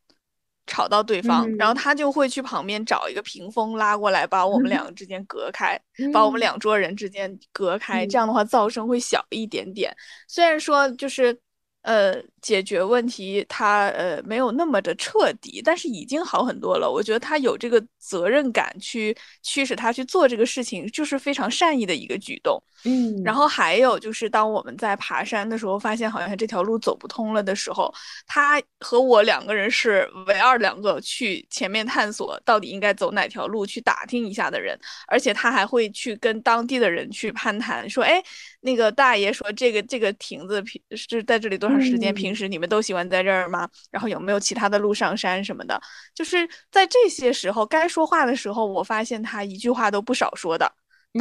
吵到对方，然后他就会去旁边找一个屏风拉过来，把我们两个之间隔开，把我们两桌人之间隔开，这样的话噪声会小一点点。虽然说就是呃。解决问题，他呃没有那么的彻底，但是已经好很多了。我觉得他有这个责任感去驱使他去做这个事情，就是非常善意的一个举动。嗯，然后还有就是，当我们在爬山的时候，发现好像这条路走不通了的时候，他和我两个人是唯二两个去前面探索到底应该走哪条路去打听一下的人，而且他还会去跟当地的人去攀谈，说，哎，那个大爷说这个这个亭子平是在这里多长时间平。时你们都喜欢在这儿吗？然后有没有其他的路上山什么的？就是在这些时候该说话的时候，我发现他一句话都不少说的。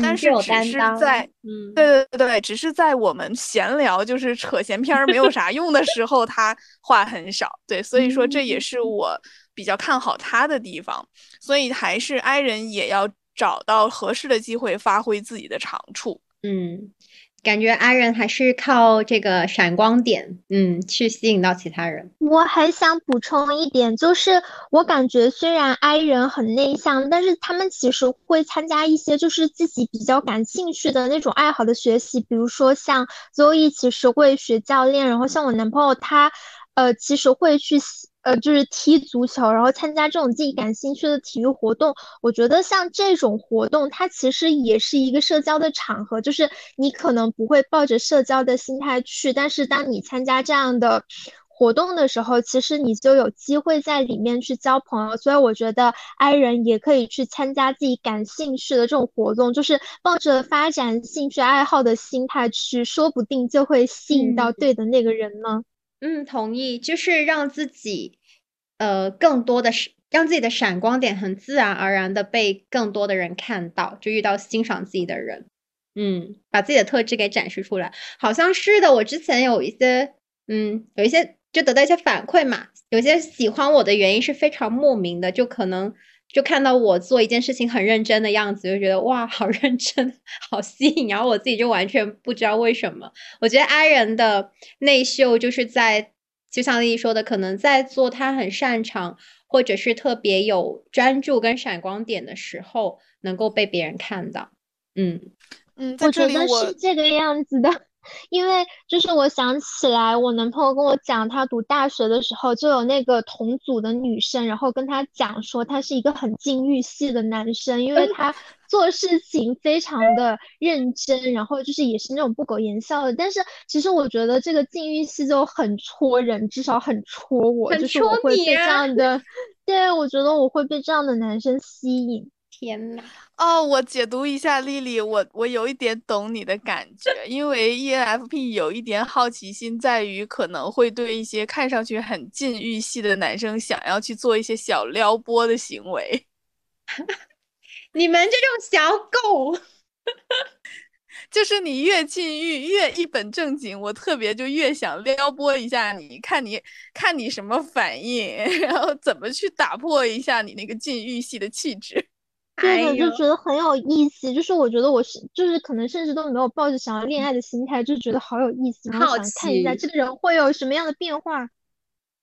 但是只是在，嗯，对对对对，只是在我们闲聊，就是扯闲篇儿没有啥用的时候，他话很少。对，所以说这也是我比较看好他的地方。所以还是 I 人也要找到合适的机会发挥自己的长处。嗯。感觉 I 人还是靠这个闪光点，嗯，去吸引到其他人。我还想补充一点，就是我感觉虽然 I 人很内向，但是他们其实会参加一些就是自己比较感兴趣的那种爱好的学习，比如说像 Zoe 其实会学教练，然后像我男朋友他，呃，其实会去。呃，就是踢足球，然后参加这种自己感兴趣的体育活动。我觉得像这种活动，它其实也是一个社交的场合，就是你可能不会抱着社交的心态去，但是当你参加这样的。活动的时候，其实你就有机会在里面去交朋友。所以我觉得 I 人也可以去参加自己感兴趣的这种活动，就是抱着发展兴趣爱好的心态去，说不定就会吸引到对的那个人呢。嗯，嗯同意，就是让自己呃更多的是让自己的闪光点很自然而然的被更多的人看到，就遇到欣赏自己的人。嗯，把自己的特质给展示出来，好像是的。我之前有一些，嗯，有一些就得到一些反馈嘛，有些喜欢我的原因是非常莫名的，就可能就看到我做一件事情很认真的样子，就觉得哇，好认真，好吸引，然后我自己就完全不知道为什么。我觉得 I 人的内秀就是在，就像丽丽说的，可能在做他很擅长或者是特别有专注跟闪光点的时候，能够被别人看到。嗯。嗯，我觉得是这个样子的，因为就是我想起来，我男朋友跟我讲，他读大学的时候就有那个同组的女生，然后跟他讲说他是一个很禁欲系的男生，因为他 做事情非常的认真，然后就是也是那种不苟言笑的。但是其实我觉得这个禁欲系就很戳人，至少很戳我，就是我会被这样的，对我觉得我会被这样的男生吸引。天呐！哦，我解读一下丽丽，我我有一点懂你的感觉，因为 ENFP 有一点好奇心，在于可能会对一些看上去很禁欲系的男生，想要去做一些小撩拨的行为。你们这种小狗，就是你越禁欲越一本正经，我特别就越想撩拨一下你，看你看你什么反应，然后怎么去打破一下你那个禁欲系的气质。对的，就觉得很有意思。就是我觉得我是，就是可能甚至都没有抱着想要恋爱的心态，就觉得好有意思，然后想看一下这个人会有什么样的变化。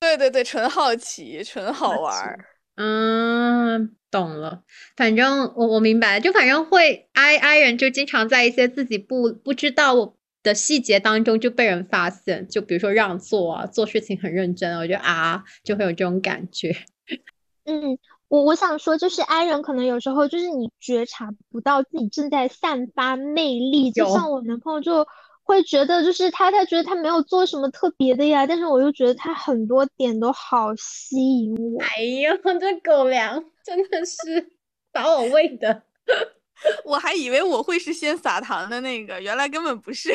对对对，纯好奇，纯好玩儿。嗯，懂了。反正我我明白，就反正会 I I 人就经常在一些自己不不知道的细节当中就被人发现，就比如说让座啊，做事情很认真，我觉得啊，就会有这种感觉。嗯。我我想说，就是 I 人可能有时候就是你觉察不到自己正在散发魅力，就像我男朋友就会觉得，就是他他觉得他没有做什么特别的呀，但是我又觉得他很多点都好吸引我。哎呦，这狗粮真的是把我喂的，我还以为我会是先撒糖的那个，原来根本不是。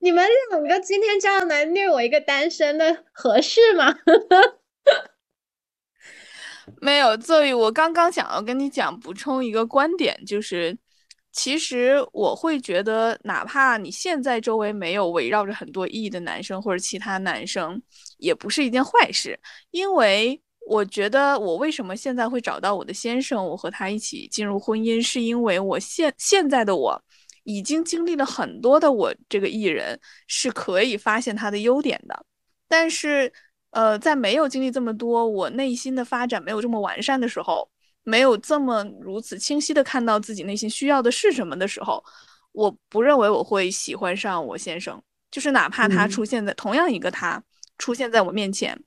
你们两个今天这样来虐我一个单身的，合适吗？没有，所以我刚刚想要跟你讲，补充一个观点，就是，其实我会觉得，哪怕你现在周围没有围绕着很多异的男生或者其他男生，也不是一件坏事，因为我觉得我为什么现在会找到我的先生，我和他一起进入婚姻，是因为我现现在的我已经经历了很多的我这个艺人是可以发现他的优点的，但是。呃，在没有经历这么多，我内心的发展没有这么完善的时候，没有这么如此清晰的看到自己内心需要的是什么的时候，我不认为我会喜欢上我先生。就是哪怕他出现在同样一个他出现在我面前，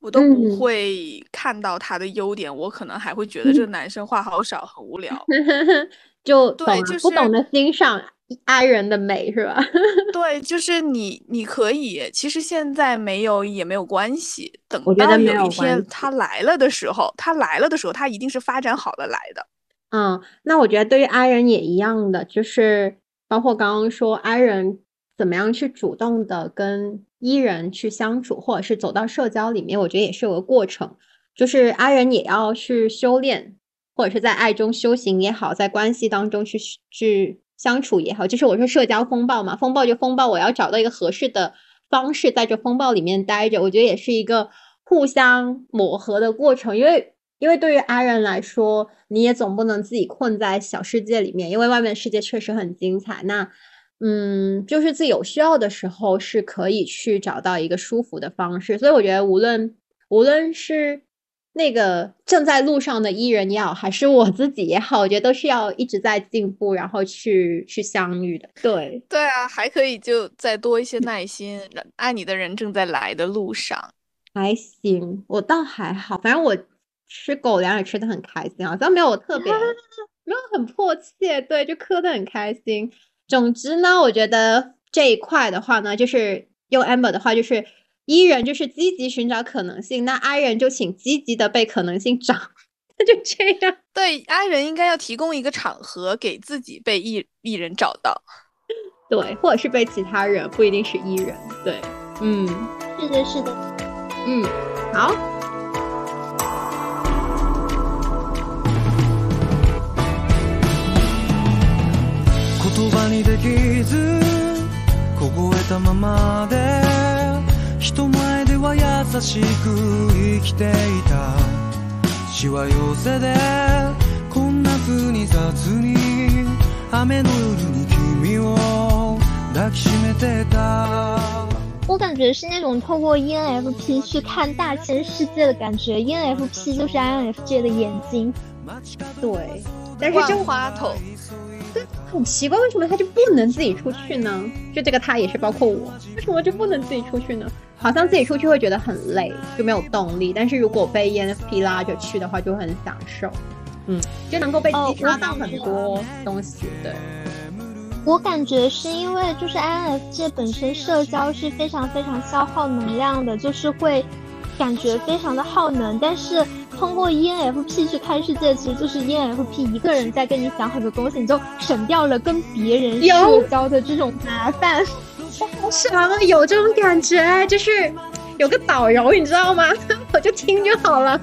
我都不会看到他的优点，我可能还会觉得这个男生话好少，很无聊。就对，就是不懂得欣赏。爱人的美是吧？对，就是你，你可以。其实现在没有也没有关系。等到有一天他来了的时候，他来了的时候，他一定是发展好了来的。嗯，那我觉得对于爱人也一样的，就是包括刚刚说爱人怎么样去主动的跟伊人去相处，或者是走到社交里面，我觉得也是有个过程。就是爱人也要去修炼，或者是在爱中修行也好，在关系当中去去。相处也好，就是我说社交风暴嘛，风暴就风暴，我要找到一个合适的方式，在这风暴里面待着，我觉得也是一个互相磨合的过程。因为，因为对于阿人来说，你也总不能自己困在小世界里面，因为外面世界确实很精彩。那，嗯，就是自己有需要的时候，是可以去找到一个舒服的方式。所以，我觉得无论无论是。那个正在路上的艺人也好，还是我自己也好，我觉得都是要一直在进步，然后去去相遇的。对对啊，还可以就再多一些耐心，爱你的人正在来的路上。还行，我倒还好，反正我吃狗粮也吃的很开心，好像没有特别 没有很迫切，对，就磕的很开心。总之呢，我觉得这一块的话呢，就是用 amber 的话，就是 ，E 人就是积极寻找可能性，那 I 人就请积极的被可能性找，那就这样。对，I 人应该要提供一个场合给自己被 E E 人找到。对，或者是被其他人，不一定是 E 人。对，嗯，是的，是的，嗯，好。言葉にできず凍えたままで 人前では優しく生きていたしわ寄せでこんな風に雑に雨の夜に君を抱きしめてた我感觉是那种透过 ENFP 去看大千世界的感觉，ENFP 就是 INFJ 的眼睛。对，但是就花头，很奇怪，为什么他就不能自己出去呢？就这个他也是包括我，为什么就不能自己出去呢？ 好像自己出去会觉得很累，就没有动力。但是如果被 ENFP 拉着去的话，就很享受，嗯，就能够被激发到很多东西。对，我感觉是因为就是 INFJ 本身社交是非常非常消耗能量的，就是会感觉非常的耗能，但是。通过 ENFP 去看世界，其实就是 ENFP 一个人在跟你讲很多东西，你就省掉了跟别人社交的这种麻烦。我好爽啊！有这种感觉，就是有个导游，你知道吗？我就听就好了。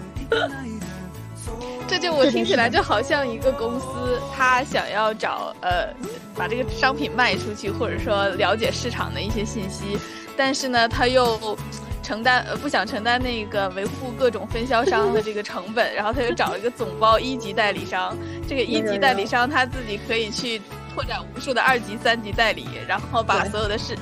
这就我听起来就好像一个公司，他想要找呃，把这个商品卖出去，或者说了解市场的一些信息，但是呢，他又。承担呃不想承担那个维护各种分销商的这个成本，然后他就找了一个总包一级代理商。这个一级代理商他自己可以去拓展无数的二级、三级代理，然后把所有的市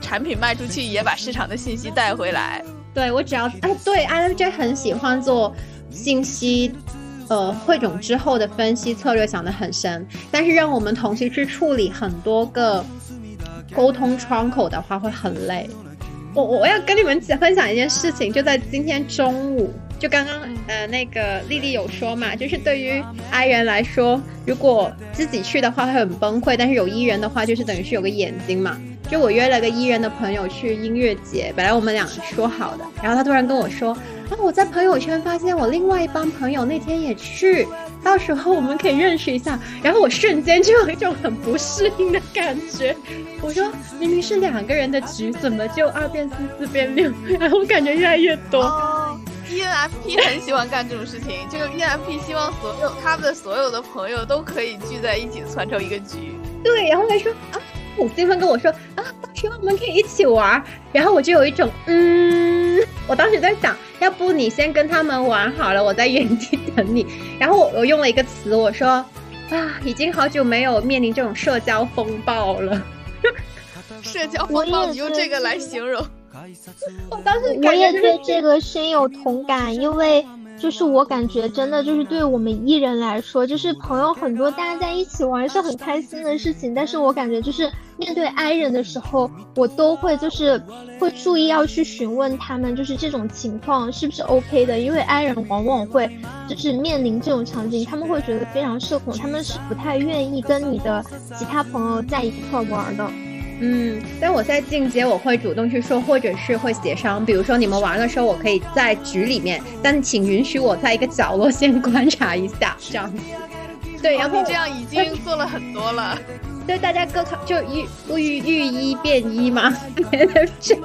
产品卖出去，也把市场的信息带回来。对我只要哎，对 INFJ 很喜欢做信息呃汇总之后的分析策略，想得很深。但是让我们同时去处理很多个沟通窗口的话，会很累。我我要跟你们分享一件事情，就在今天中午，就刚刚呃那个丽丽有说嘛，就是对于 I 人来说，如果自己去的话会很崩溃，但是有 E 人的话，就是等于是有个眼睛嘛。就我约了个 E 人的朋友去音乐节，本来我们俩说好的，然后他突然跟我说，啊我在朋友圈发现我另外一帮朋友那天也去。到时候我们可以认识一下，然后我瞬间就有一种很不适应的感觉。我说明明是两个人的局，怎么就二变四，四变六？然 后我感觉越来越多。ENFP 很喜欢干这种事情，就是 ENFP 希望所有他们的所有的朋友都可以聚在一起，团成一个局。对，然后他说啊，我兴奋跟我说啊，到时候我们可以一起玩。然后我就有一种嗯，我当时在想。要不你先跟他们玩好了，我在原地等你。然后我我用了一个词，我说啊，已经好久没有面临这种社交风暴了。社交风暴，你用这个来形容。我当时我也对这个深有同感，因为。就是我感觉真的就是对我们艺人来说，就是朋友很多，大家在一起玩是很开心的事情。但是我感觉就是面对 I 人的时候，我都会就是会注意要去询问他们，就是这种情况是不是 OK 的，因为 I 人往往会就是面临这种场景，他们会觉得非常社恐，他们是不太愿意跟你的其他朋友在一块玩的。嗯，但我在进阶，我会主动去说，或者是会协商。比如说你们玩的时候，我可以在局里面，但请允许我在一个角落先观察一下，这样子。对，然后这样已经做了很多了。对，大家各靠就御御御一变一嘛，谁？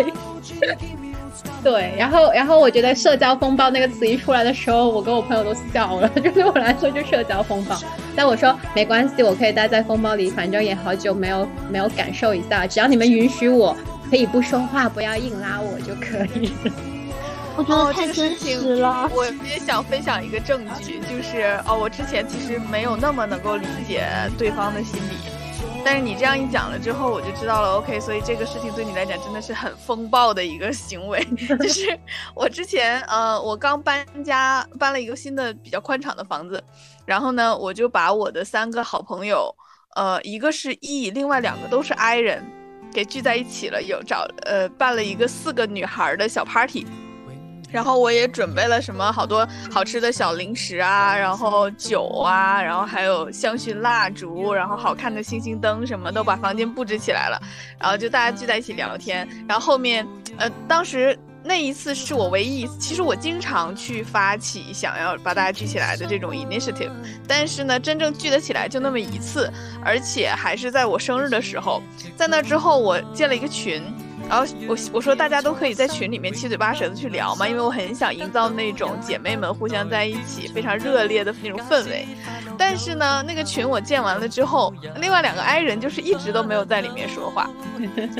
对，然后，然后我觉得“社交风暴”那个词一出来的时候，我跟我朋友都笑了。就对我来说，就社交风暴。但我说没关系，我可以待在风暴里，反正也好久没有没有感受一下。只要你们允许我可以不说话，不要硬拉我就可以了。我觉得太真实了。我也想分享一个证据，就是哦，我之前其实没有那么能够理解对方的心理。但是你这样一讲了之后，我就知道了。OK，所以这个事情对你来讲真的是很风暴的一个行为。就是我之前，呃，我刚搬家，搬了一个新的比较宽敞的房子，然后呢，我就把我的三个好朋友，呃，一个是 E，另外两个都是 I 人，给聚在一起了，有找呃办了一个四个女孩的小 party。然后我也准备了什么好多好吃的小零食啊，然后酒啊，然后还有香薰蜡烛，然后好看的星星灯，什么都把房间布置起来了。然后就大家聚在一起聊天。然后后面，呃，当时那一次是我唯一一次。其实我经常去发起想要把大家聚起来的这种 initiative，但是呢，真正聚得起来就那么一次，而且还是在我生日的时候。在那之后，我建了一个群。然后我我说大家都可以在群里面七嘴八舌的去聊嘛，因为我很想营造那种姐妹们互相在一起非常热烈的那种氛围。但是呢，那个群我建完了之后，另外两个 I 人就是一直都没有在里面说话。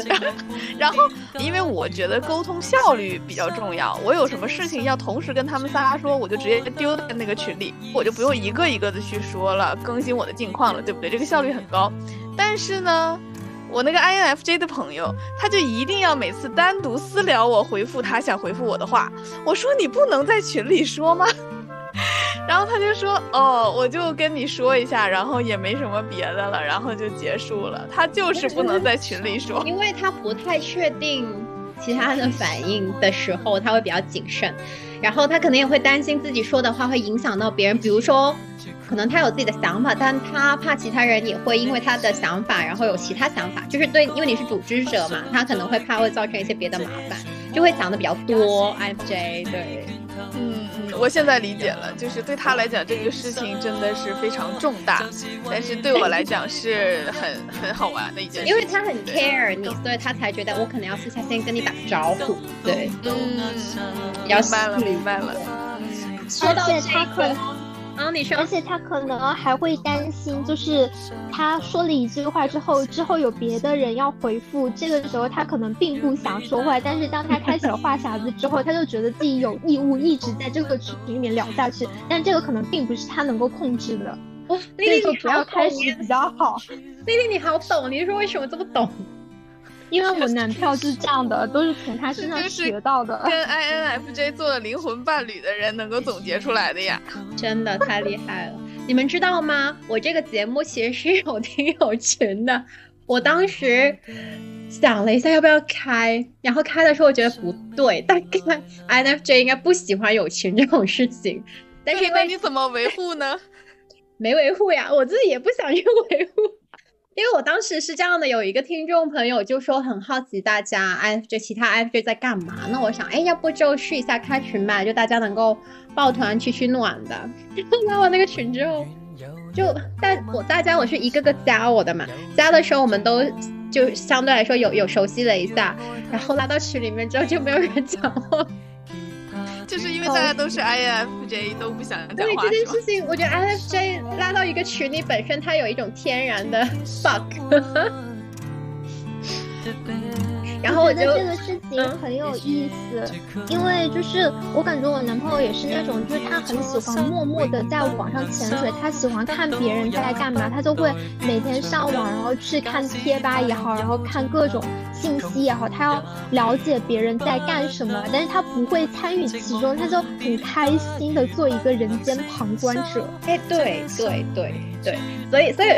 然后因为我觉得沟通效率比较重要，我有什么事情要同时跟他们仨说，我就直接丢在那个群里，我就不用一个一个的去说了，更新我的近况了，对不对？这个效率很高。但是呢。我那个 INFJ 的朋友，他就一定要每次单独私聊我回复他想回复我的话。我说你不能在群里说吗？然后他就说哦，我就跟你说一下，然后也没什么别的了，然后就结束了。他就是不能在群里说，因为他不太确定其他的反应的时候，他会比较谨慎，然后他可能也会担心自己说的话会影响到别人，比如说。可能他有自己的想法，但他怕其他人也会因为他的想法，然后有其他想法。就是对，因为你是组织者嘛，他可能会怕会造成一些别的麻烦，就会想的比较多。FJ，对，嗯嗯，我现在理解了，就是对他来讲这个事情真的是非常重大，但是对我来讲是很很好玩的一件事。因为他很 care 你，所以他才觉得我可能要私下先跟你打个招呼。对，嗯，明白了，明白了。说到这个。啊，你说，而且他可能还会担心，就是他说了一句话之后，之后有别的人要回复，这个时候他可能并不想说话，但是当他开启了话匣子之后，他就觉得自己有义务一直在这个群里面聊下去，但这个可能并不是他能够控制的。哦，丽丽，你不要开始比较好。丽丽，你好懂，你是为什么这么懂？因为我男票就是这样的，都是从他身上学到的。跟 INFJ 做了灵魂伴侣的人能够总结出来的呀，真的太厉害了！你们知道吗？我这个节目其实是有 听友群的。我当时想了一下要不要开，然后开的时候我觉得不对，大概 INFJ 应该不喜欢友情这种事情。但是那你怎么维护呢？没维护呀，我自己也不想去维护。因为我当时是这样的，有一个听众朋友就说很好奇大家 I 就其他 F J 在干嘛，那我想，哎，要不就试一下开群吧，就大家能够抱团取取暖的。拉完那个群之后，就但我大家我是一个个加我的嘛，加的时候我们都就相对来说有有熟悉了一下，然后拉到群里面之后就没有人讲话。就是因为大家都是 INFJ，都不想讲话。对这件事情，我觉得 INFJ 拉到一个群里，本身它有一种天然的 bug。然后我觉得这个事情很有意思，因为就是我感觉我男朋友也是那种，就是他很喜欢默默的在网上潜水，他喜欢看别人在干嘛，他就会每天上网，然后去看贴吧也好，然后看各种信息也好，他要了解别人在干什么，但是他不会参与其中，他就很开心的做一个人间旁观者。哎，对对对对，所以所以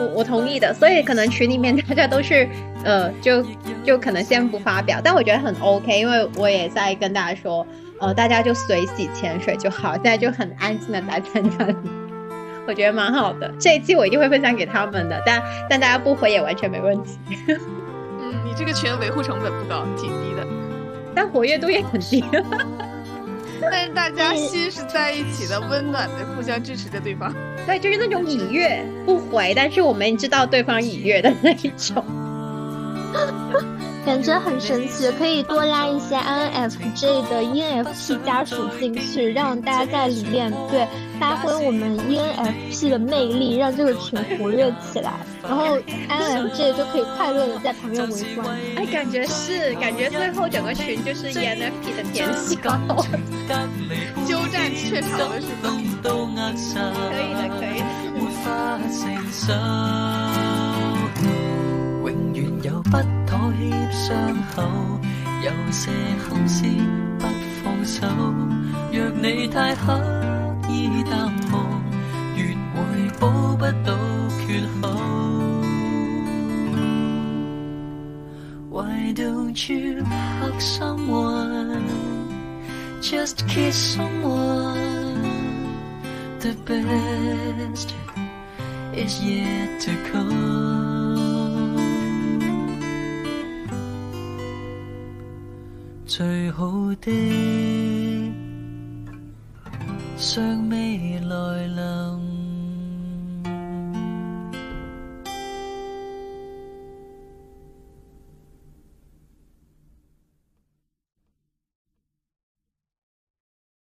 我我同意的，所以可能群里面大家都是呃，就就可能。先不发表，但我觉得很 OK，因为我也在跟大家说，呃，大家就随喜潜水就好，现在就很安静的待在那里，我觉得蛮好的。这一期我一定会分享给他们的，但但大家不回也完全没问题。嗯，你这个群维护成本不高，挺低的，但活跃度也很低。但是大家心是在一起的，温暖的，互相支持着对方。对，就是那种已阅不回，但是我们知道对方已阅的那一种。感觉很神奇，可以多拉一些 INFJ 的 ENFP 家属进去，让大家在里面对发挥我们 ENFP 的魅力，让这个群活跃起来，然后 INFJ 就可以快乐的在旁边围观。哎，感觉是，感觉最后整个群就是 ENFP 的天喜高，鸠占鹊巢了是吧？可以的，可以的。永远有不。伤口，有些心思不放手。若你太刻意淡忘，越会补不到缺口。Why don't you hug someone? Just kiss someone. The best is yet to come. 最好的，尚未来临。